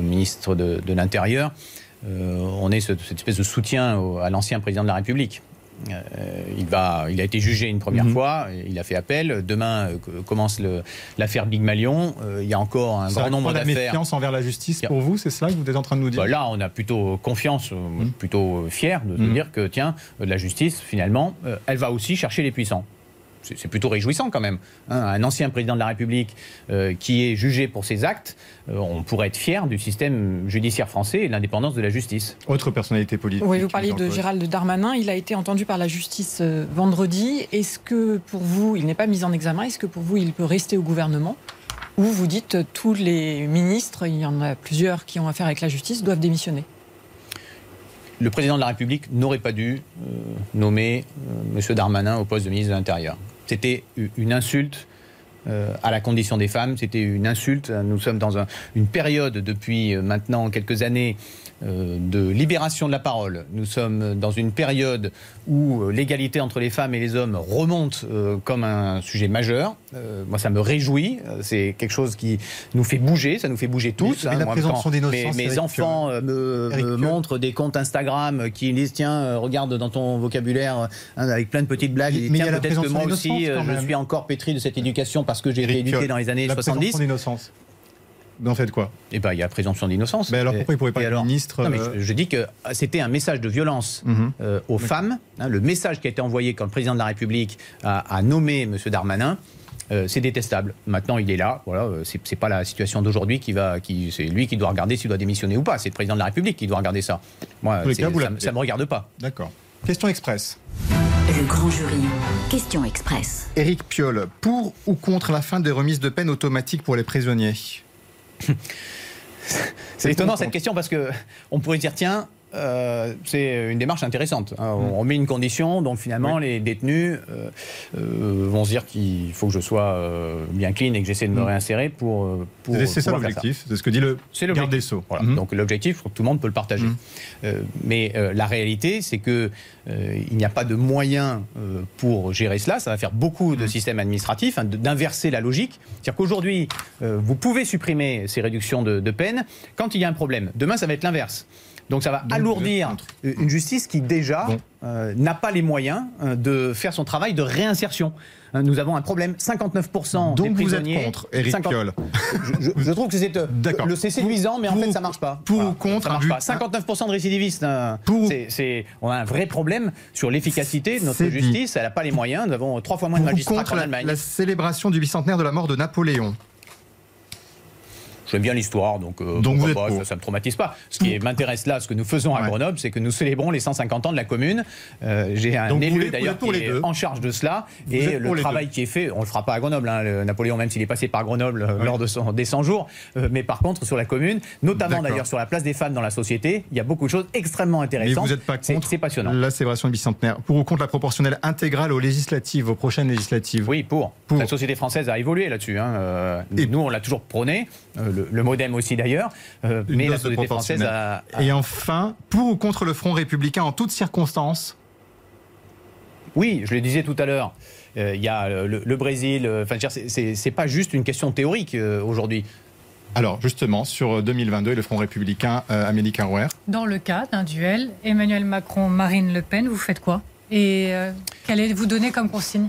ministre de, de l'Intérieur, on ait cette espèce de soutien à l'ancien président de la République. Euh, il, va, il a été jugé une première Mhm. fois, il a fait appel. Demain euh, commence l'affaire Big Malion. Euh, il y a encore un grand nombre la d'affaires. méfiance envers la justice pour vous, c'est cela que vous êtes en train de nous dire Bah là, on a plutôt confiance, Mhm. plutôt fier de se dire que, tiens, la justice, finalement, elle va aussi chercher les puissants. C'est plutôt réjouissant quand même. hein. un ancien président de la République euh, qui est jugé pour ses actes, euh, on pourrait être fier du système judiciaire français et de l'indépendance de la justice. Autre personnalité politique. Oui, vous parliez de. Gérald Darmanin. Il a été entendu par la justice euh, vendredi. Est-ce que pour vous, il n'est pas mis en examen Est-ce que pour vous, il peut rester au gouvernement Ou vous dites tous les ministres, il y en a plusieurs qui ont affaire avec la justice, doivent démissionner? Le président de la République n'aurait pas dû euh, nommer euh, M. Darmanin au poste de ministre de l'Intérieur. C'était une insulte euh, à la condition des femmes, c'était une insulte. Nous sommes dans un- une période depuis euh, maintenant quelques années euh, de libération de la parole. Nous sommes dans une période où l'égalité entre les femmes et les hommes remonte euh, comme un sujet majeur. Moi, ça me réjouit. C'est quelque chose qui nous fait bouger, ça nous fait bouger tous. Mais- mais la présomption d'innocence, Mes, enfants me, montrent des comptes Instagram qui disent tiens, regarde dans ton vocabulaire hein, avec plein de petites blagues. Mais Et tiens, peut-être que moi aussi, je suis encore pétri de cette éducation parce que j'ai été éduqué dans les années la 70. présomption d'innocence. Vous en faites quoi? Eh ben, il y a présomption d'innocence. Mais alors pourquoi il pourrait pas et être alors ministre Non, mais euh, je, je dis que c'était un message de violence Mhm. euh, aux femmes. hein, le message qui a été envoyé quand le président de la République a, a nommé M. Darmanin. euh, c'est détestable. Maintenant, il est là. Voilà, c'est pas la situation d'aujourd'hui qui va, qui, c'est lui qui doit regarder s'il doit démissionner ou pas. C'est le président de la République qui doit regarder ça. Moi, cas, ça, ça me regarde pas. D'accord. Question express. Le grand jury. Question express. Éric Piolle, pour ou contre la fin des remises de peine automatiques pour les prisonniers? C'est étonnant cette question parce que on pourrait dire tiens. Euh, c'est une démarche intéressante. hein. Mm. On met une condition, donc finalement les détenus euh, euh, vont se dire qu'il faut que je sois bien clean et que j'essaie de me Mm. réinsérer pour. pour C'est ça l'objectif, c'est ce que dit le garde des Sceaux. Voilà. Mhm. Donc l'objectif, tout le monde peut le partager. Euh, mais la réalité, c'est que il n'y a pas de moyens euh, pour gérer cela. Ça va faire beaucoup de systèmes administratifs, hein, d'inverser la logique. C'est-à-dire qu'aujourd'hui, vous pouvez supprimer ces réductions de, de peine quand il y a un problème. Demain, ça va être l'inverse. Donc ça va alourdir une justice qui déjà euh, n'a pas les moyens euh, de faire son travail de réinsertion. Hein, Nous avons un problème. 59% Donc des vous êtes prisonniers. contre, Éric 50 Piolle. je, je- je trouve que c'est euh, le c'est séduisant, mais en fait ça marche pas. Pour Voilà, ou contre ça marche pas. 59% de récidivistes. C'est- on a un vrai problème sur l'efficacité de notre dit. justice. Elle n'a pas les moyens. Nous avons trois fois moins de magistrats contre qu'en la, Allemagne. la célébration du bicentenaire de la mort de Napoléon J'aime bien l'histoire, donc, euh, Donc pourquoi vous êtes pas, pour. ça, ça me traumatise pas. Ce qui m'intéresse là, ce que nous faisons à Grenoble, c'est que nous célébrons les 150 ans de la commune. Euh, J'ai un Donc élu d'ailleurs qui est deux. en charge de cela Vous et le travail qui est fait, on le fera pas à Grenoble, hein, le Napoléon même s'il est passé par Grenoble euh, lors de son, des 100 jours, Euh, mais par contre sur la commune, notamment d'ailleurs sur la place des femmes dans la société, il y a beaucoup de choses extrêmement Mais intéressantes. vous n'êtes pas contre C'est passionnant. la célébration du bicentenaire. Pour ou contre la proportionnelle intégrale aux législatives, aux prochaines législatives? Oui, pour. La société française a évolué là-dessus. hein. Euh, nous, on l'a toujours prôné, le, le MoDem aussi d'ailleurs, euh, mais la société française a, a- Et enfin, pour ou contre le Front républicain en toutes circonstances Oui, je le disais tout à l'heure. euh, Il y a le, le Brésil. euh, Enfin, c'est- pas juste une question théorique euh, aujourd'hui. Alors justement, sur 2022 et le Front républicain, euh, Amélie Carouer. Dans le cas d'un duel, Emmanuel Macron-Marine Le Pen, vous faites quoi? Et euh, qu'allez-vous donner comme consigne?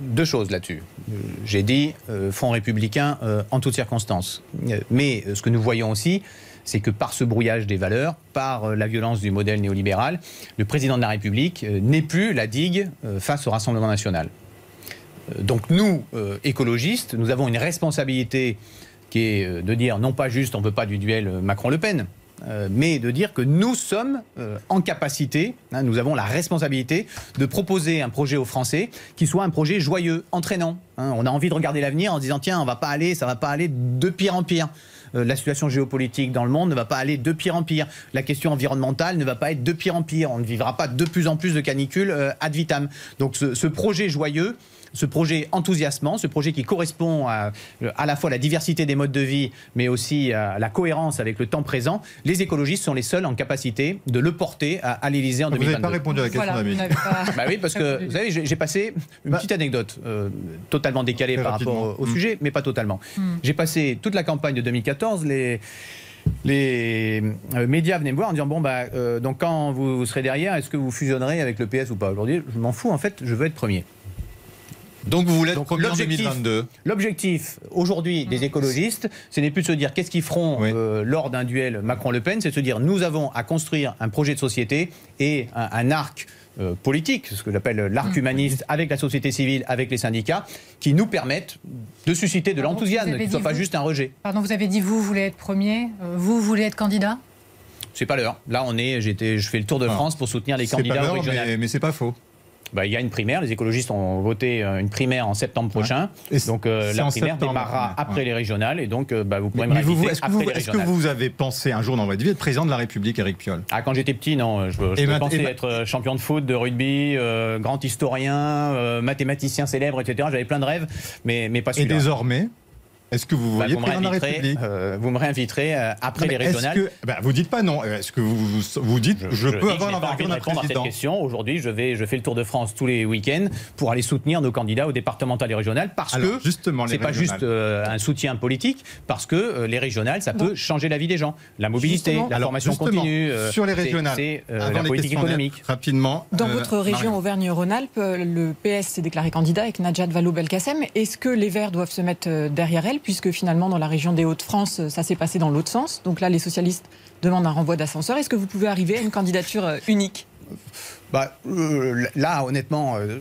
Deux choses là-dessus. Euh, J'ai dit euh, Front républicain euh, en toutes circonstances. Euh, mais ce que nous voyons aussi, c'est que par ce brouillage des valeurs, par la violence du modèle néolibéral, le président de la République n'est plus la digue face au Rassemblement national. Donc nous, écologistes, nous avons une responsabilité qui est de dire non pas juste on ne veut pas du duel Macron-Le Pen, euh, mais de dire que nous sommes euh, en capacité, hein, nous avons la responsabilité de proposer un projet aux Français qui soit un projet joyeux, entraînant. hein. on a envie de regarder l'avenir en disant tiens, on va pas aller, ça va pas aller de pire en pire. Euh, la situation géopolitique dans le monde ne va pas aller de pire en pire. La question environnementale ne va pas être de pire en pire. On ne vivra pas de plus en plus de canicules ad vitam. Donc ce projet joyeux, ce projet enthousiasmant, ce projet qui correspond à, à la fois la diversité des modes de vie, mais aussi à la cohérence avec le temps présent, les écologistes sont les seuls en capacité de le porter à, à l'Élysée en Vous 2022. n'avez pas répondu à la question Voilà, vous pas- Bah oui, parce que vous savez, j'ai passé une petite anecdote, euh, totalement décalée par rapport rapidement. au, au Mm. sujet, mais pas totalement. Mm. J'ai passé toute la campagne de 2014, les, les euh, médias venaient me voir en disant bon bah euh, donc quand vous serez derrière, est-ce que vous fusionnerez avec le PS ou pas? Aujourd'hui, je m'en fous. En fait, je veux être premier. Donc vous voulez être premier en l'objectif- 2022 L'objectif aujourd'hui des écologistes, ce n'est plus de se dire qu'est-ce qu'ils feront euh, lors d'un duel Macron-Le Pen, c'est de se dire nous avons à construire un projet de société et un, un arc euh, politique, ce que j'appelle l'arc humaniste, avec la société civile, avec les syndicats, qui nous permettent de susciter de l'enthousiasme, qui ne soit dit pas vous juste un rejet. Pardon, vous avez dit vous voulez être premier, euh, vous voulez être candidat? C'est pas l'heure. Là, on est, j'étais, je fais le tour de Ah. France pour soutenir les candidats pas mais, mais c'est pas faux. Bah, il y a une primaire, les écologistes ont voté euh, une primaire en septembre prochain. donc euh, la primaire démarrera ouais, après ouais. les régionales et donc euh, bah, vous pourrez Mais me vous- réinviter Est-ce que, après vous- est-ce que vous avez pensé un jour dans votre vie être président de la République, Eric Piolle? Ah, quand j'étais petit, non. Je, je Et et ma- être euh, champion de foot, de rugby, euh, grand historien, mathématicien célèbre, etc. J'avais plein de rêves, mais, mais pas Et celui-là. désormais, est-ce que vous Bah, voyez vous, me président de la réinviterez, République euh, vous me réinviterez euh, après Non, les régionales. que- bah, vous dites pas non. Est-ce que vous, vous, vous dites je, dis peux que avoir je l'envergure de d'un répondre à cette président question. Aujourd'hui, je vais, je fais le tour de France tous les week-ends pour aller soutenir nos candidats aux départementales et régionales parce Alors, que justement, c'est pas juste euh, un soutien politique, parce que euh, les régionales, ça peut changer la vie des gens, la mobilité, Justement. la formation continue, euh, sur les c'est- régionales, c'est euh, la politique économique. Rapidement. Dans euh, votre région. Auvergne-Rhône-Alpes, le PS s'est déclaré candidat avec Najat Vallaud-Belkacem. Est-ce que les Verts doivent se mettre derrière elle, puisque finalement dans la région des Hauts-de-France, ça s'est passé dans l'autre sens Donc là, les socialistes demandent un renvoi d'ascenseur. Est-ce que vous pouvez arriver à une candidature euh, unique? Bah, euh, là, honnêtement, euh,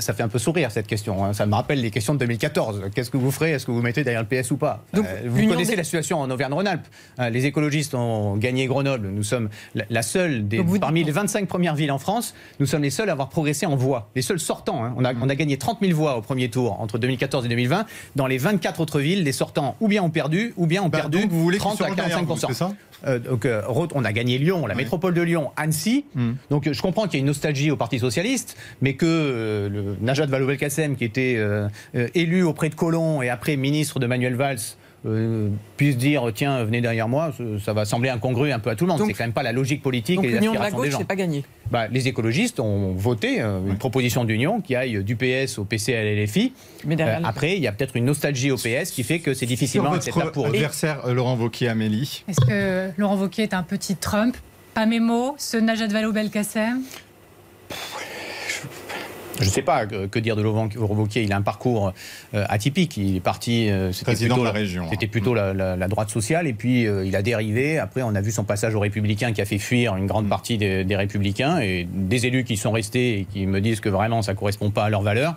ça fait un peu sourire cette question. hein. Ça me rappelle les questions de 2014. Qu'est-ce que vous ferez? Est-ce que vous mettez derrière le PS ou pas? Donc, Euh, Vous connaissez des- la situation en Auvergne-Rhône-Alpes. Euh, les écologistes ont gagné Grenoble. Nous sommes la, la seule des, vous- parmi les 25 premières villes en France. Nous sommes les seuls à avoir progressé en voix. Les seuls sortants. hein. On, a, on a gagné 30 000 voix au premier tour entre 2014 et 2020. Dans les 24 autres villes, les sortants ou bien ont perdu ou bien ont Bah, perdu donc vous voulez qu'ils 30 à soient derrière 45 vous, ça? euh, donc, euh, on a gagné Lyon, la métropole de Lyon, Annecy. Hmm. Donc, euh, je comprends qu'il y a une nostalgie au Parti socialiste, mais que euh, le Najat Vallaud-Belkacem, qui était euh, euh, élu auprès de Collomb et après ministre de Manuel Valls, euh, puisse dire tiens venez derrière moi, ça, va sembler incongru un peu à tout le monde. C'est quand même pas la logique politique Donc et les l'union de la aspirations des gauche, gens. c'est pas gagné. Bah, les écologistes ont voté euh, une proposition d'union qui aille du PS au PC à l'LFI. Mais derrière le- après, il y a peut-être une nostalgie au PS qui fait que c'est difficilement acceptable pour eux. adversaire, euh, Laurent Wauquiez, Amélie. Est-ce que Laurent Wauquiez est un petit Trump? Pas mes mots, ce Najat Vallaud-Belkacem? Je ne sais pas que, que dire de Laurent Wauquiez. Il a un parcours euh, atypique. Il est parti. euh, c'était Président plutôt de la région, C'était plutôt la, la- la droite sociale. Et puis euh, il a dérivé. Après, on a vu son passage aux Républicains qui a fait fuir une Mm. grande partie des, des Républicains et des élus qui sont restés et qui me disent que vraiment ça ne correspond pas à leurs valeurs.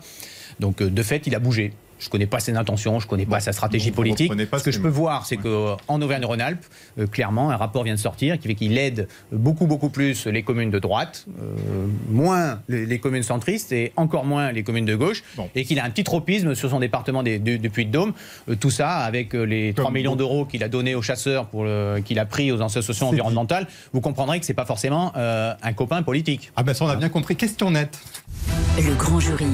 Donc de fait, il a bougé. Je ne connais pas ses intentions, je ne connais pas sa stratégie politique. pas Ce que ses je peux voir, c'est qu'en Auvergne-Rhône-Alpes, euh, clairement, un rapport vient de sortir qui fait qu'il aide beaucoup, beaucoup plus les communes de droite, euh, moins les, les communes centristes et encore moins les communes de gauche, et qu'il a un petit tropisme sur son département des, du, du Puy-de-Dôme. Euh, tout ça avec euh, les 3 millions d'euros qu'il a donnés aux chasseurs, pour qu'il a pris aux associations environnementales. Vous comprendrez que ce n'est pas forcément euh, un copain politique. Ah ben ça on a bien compris. Question nette. Le grand jury.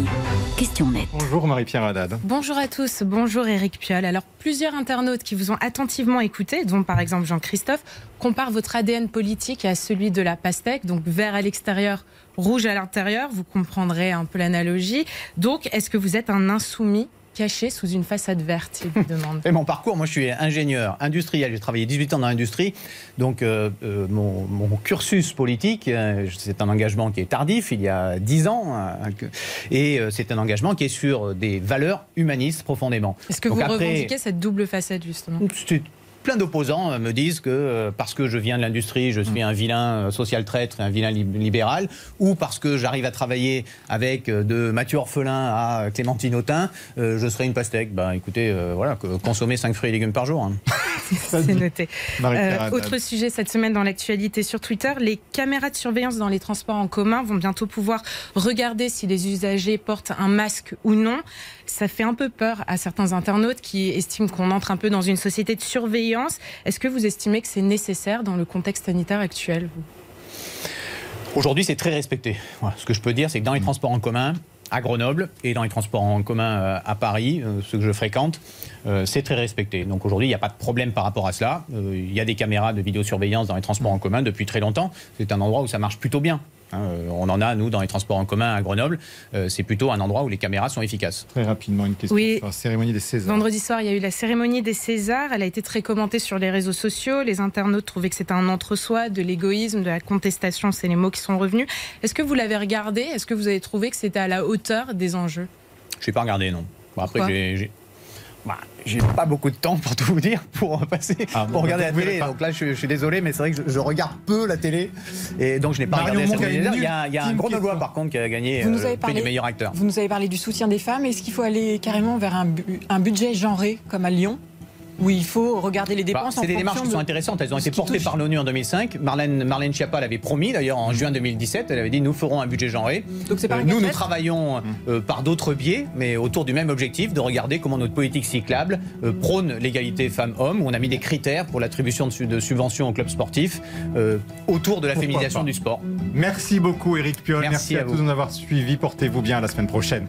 Question nette. Bonjour Marie-Pierre Haddad. Bonjour à tous, bonjour Eric Piolle. Alors, plusieurs internautes qui vous ont attentivement écouté, dont par exemple Jean-Christophe, comparent votre ADN politique à celui de la pastèque, donc vert à l'extérieur, rouge à l'intérieur. Vous comprendrez un peu l'analogie. Donc, est-ce que vous êtes un insoumis caché sous une façade verte, il vous demande. Et mon parcours, moi je suis ingénieur industriel, j'ai travaillé 18 ans dans l'industrie, donc euh, euh, mon, mon cursus politique, euh, c'est un engagement qui est tardif, il y a 10 ans, et c'est un engagement qui est sur des valeurs humanistes profondément. Est-ce que Donc vous après, revendiquez cette double facette, justement? Plein d'opposants euh, me disent que euh, parce que je viens de l'industrie, je suis un vilain euh, social traître et un vilain lib- libéral, ou parce que j'arrive à travailler avec de Mathieu Orphelin à Clémentine Autain, je serai une pastèque. Ben écoutez, euh, voilà, consommer 5 fruits et légumes par jour. hein. C'est noté. Euh, autre sujet cette semaine dans l'actualité sur Twitter, les caméras de surveillance dans les transports en commun vont bientôt pouvoir regarder si les usagers portent un masque ou non. Ça fait un peu peur à certains internautes qui estiment qu'on entre un peu dans une société de surveillance. Est-ce que vous estimez que c'est nécessaire dans le contexte sanitaire actuel vous? Aujourd'hui, c'est très respecté. Voilà. Ce que je peux dire, c'est que dans les transports en commun, à Grenoble et dans les transports en commun euh, à Paris, euh, ceux que je fréquente, euh, c'est très respecté. Donc aujourd'hui, il n'y a pas de problème par rapport à cela. Euh, Il y a des caméras de vidéosurveillance dans les transports en commun depuis très longtemps. C'est un endroit où ça marche plutôt bien. Hein, euh, on en a, nous, dans les transports en commun à Grenoble. Euh, c'est plutôt un endroit où les caméras sont efficaces. Très rapidement, une question Oui. sur la cérémonie des Césars. Vendredi soir, il y a eu la cérémonie des Césars. Elle a été très commentée sur les réseaux sociaux. Les internautes trouvaient que c'était un entre-soi, de l'égoïsme, de la contestation. C'est les mots qui sont revenus. Est-ce que vous l'avez regardé? Est-ce que vous avez trouvé que c'était à la hauteur des enjeux? Je n'ai pas regardé, non. Bon, après, j'ai. Bah, j'ai pas beaucoup de temps pour tout vous dire, pour passer, Ah, bon, pour regarder la télé. Donc là, je, je suis désolé, mais c'est vrai que je, je regarde peu la télé, et donc je n'ai pas Marion regardé. cette. Il y a, il y a un gros question. par contre, qui a gagné Vous nous euh, parlé- du meilleur acteur. Vous nous avez parlé du soutien des femmes. Est-ce qu'il faut aller carrément vers un, bu- un budget genré comme à Lyon? Où il faut regarder les Bah, dépenses en c'est des démarches qui de- sont intéressantes. Elles ont été portées touche. par l'ONU en 2005. Marlène, Marlène Schiappa l'avait promis d'ailleurs en juin 2017. Elle avait dit nous ferons un budget genré. Donc c'est pas Euh, nous, nous travaillons euh, par d'autres biais, mais autour du même objectif de regarder comment notre politique cyclable euh, prône l'égalité femmes-hommes. On a mis des critères pour l'attribution de, su- de subventions aux clubs sportifs euh, autour de la Pourquoi féminisation pas. du sport. Merci beaucoup, Eric Piolle. Merci Merci, à à, vous. tous de nous avoir suivis. Portez-vous bien à la semaine prochaine.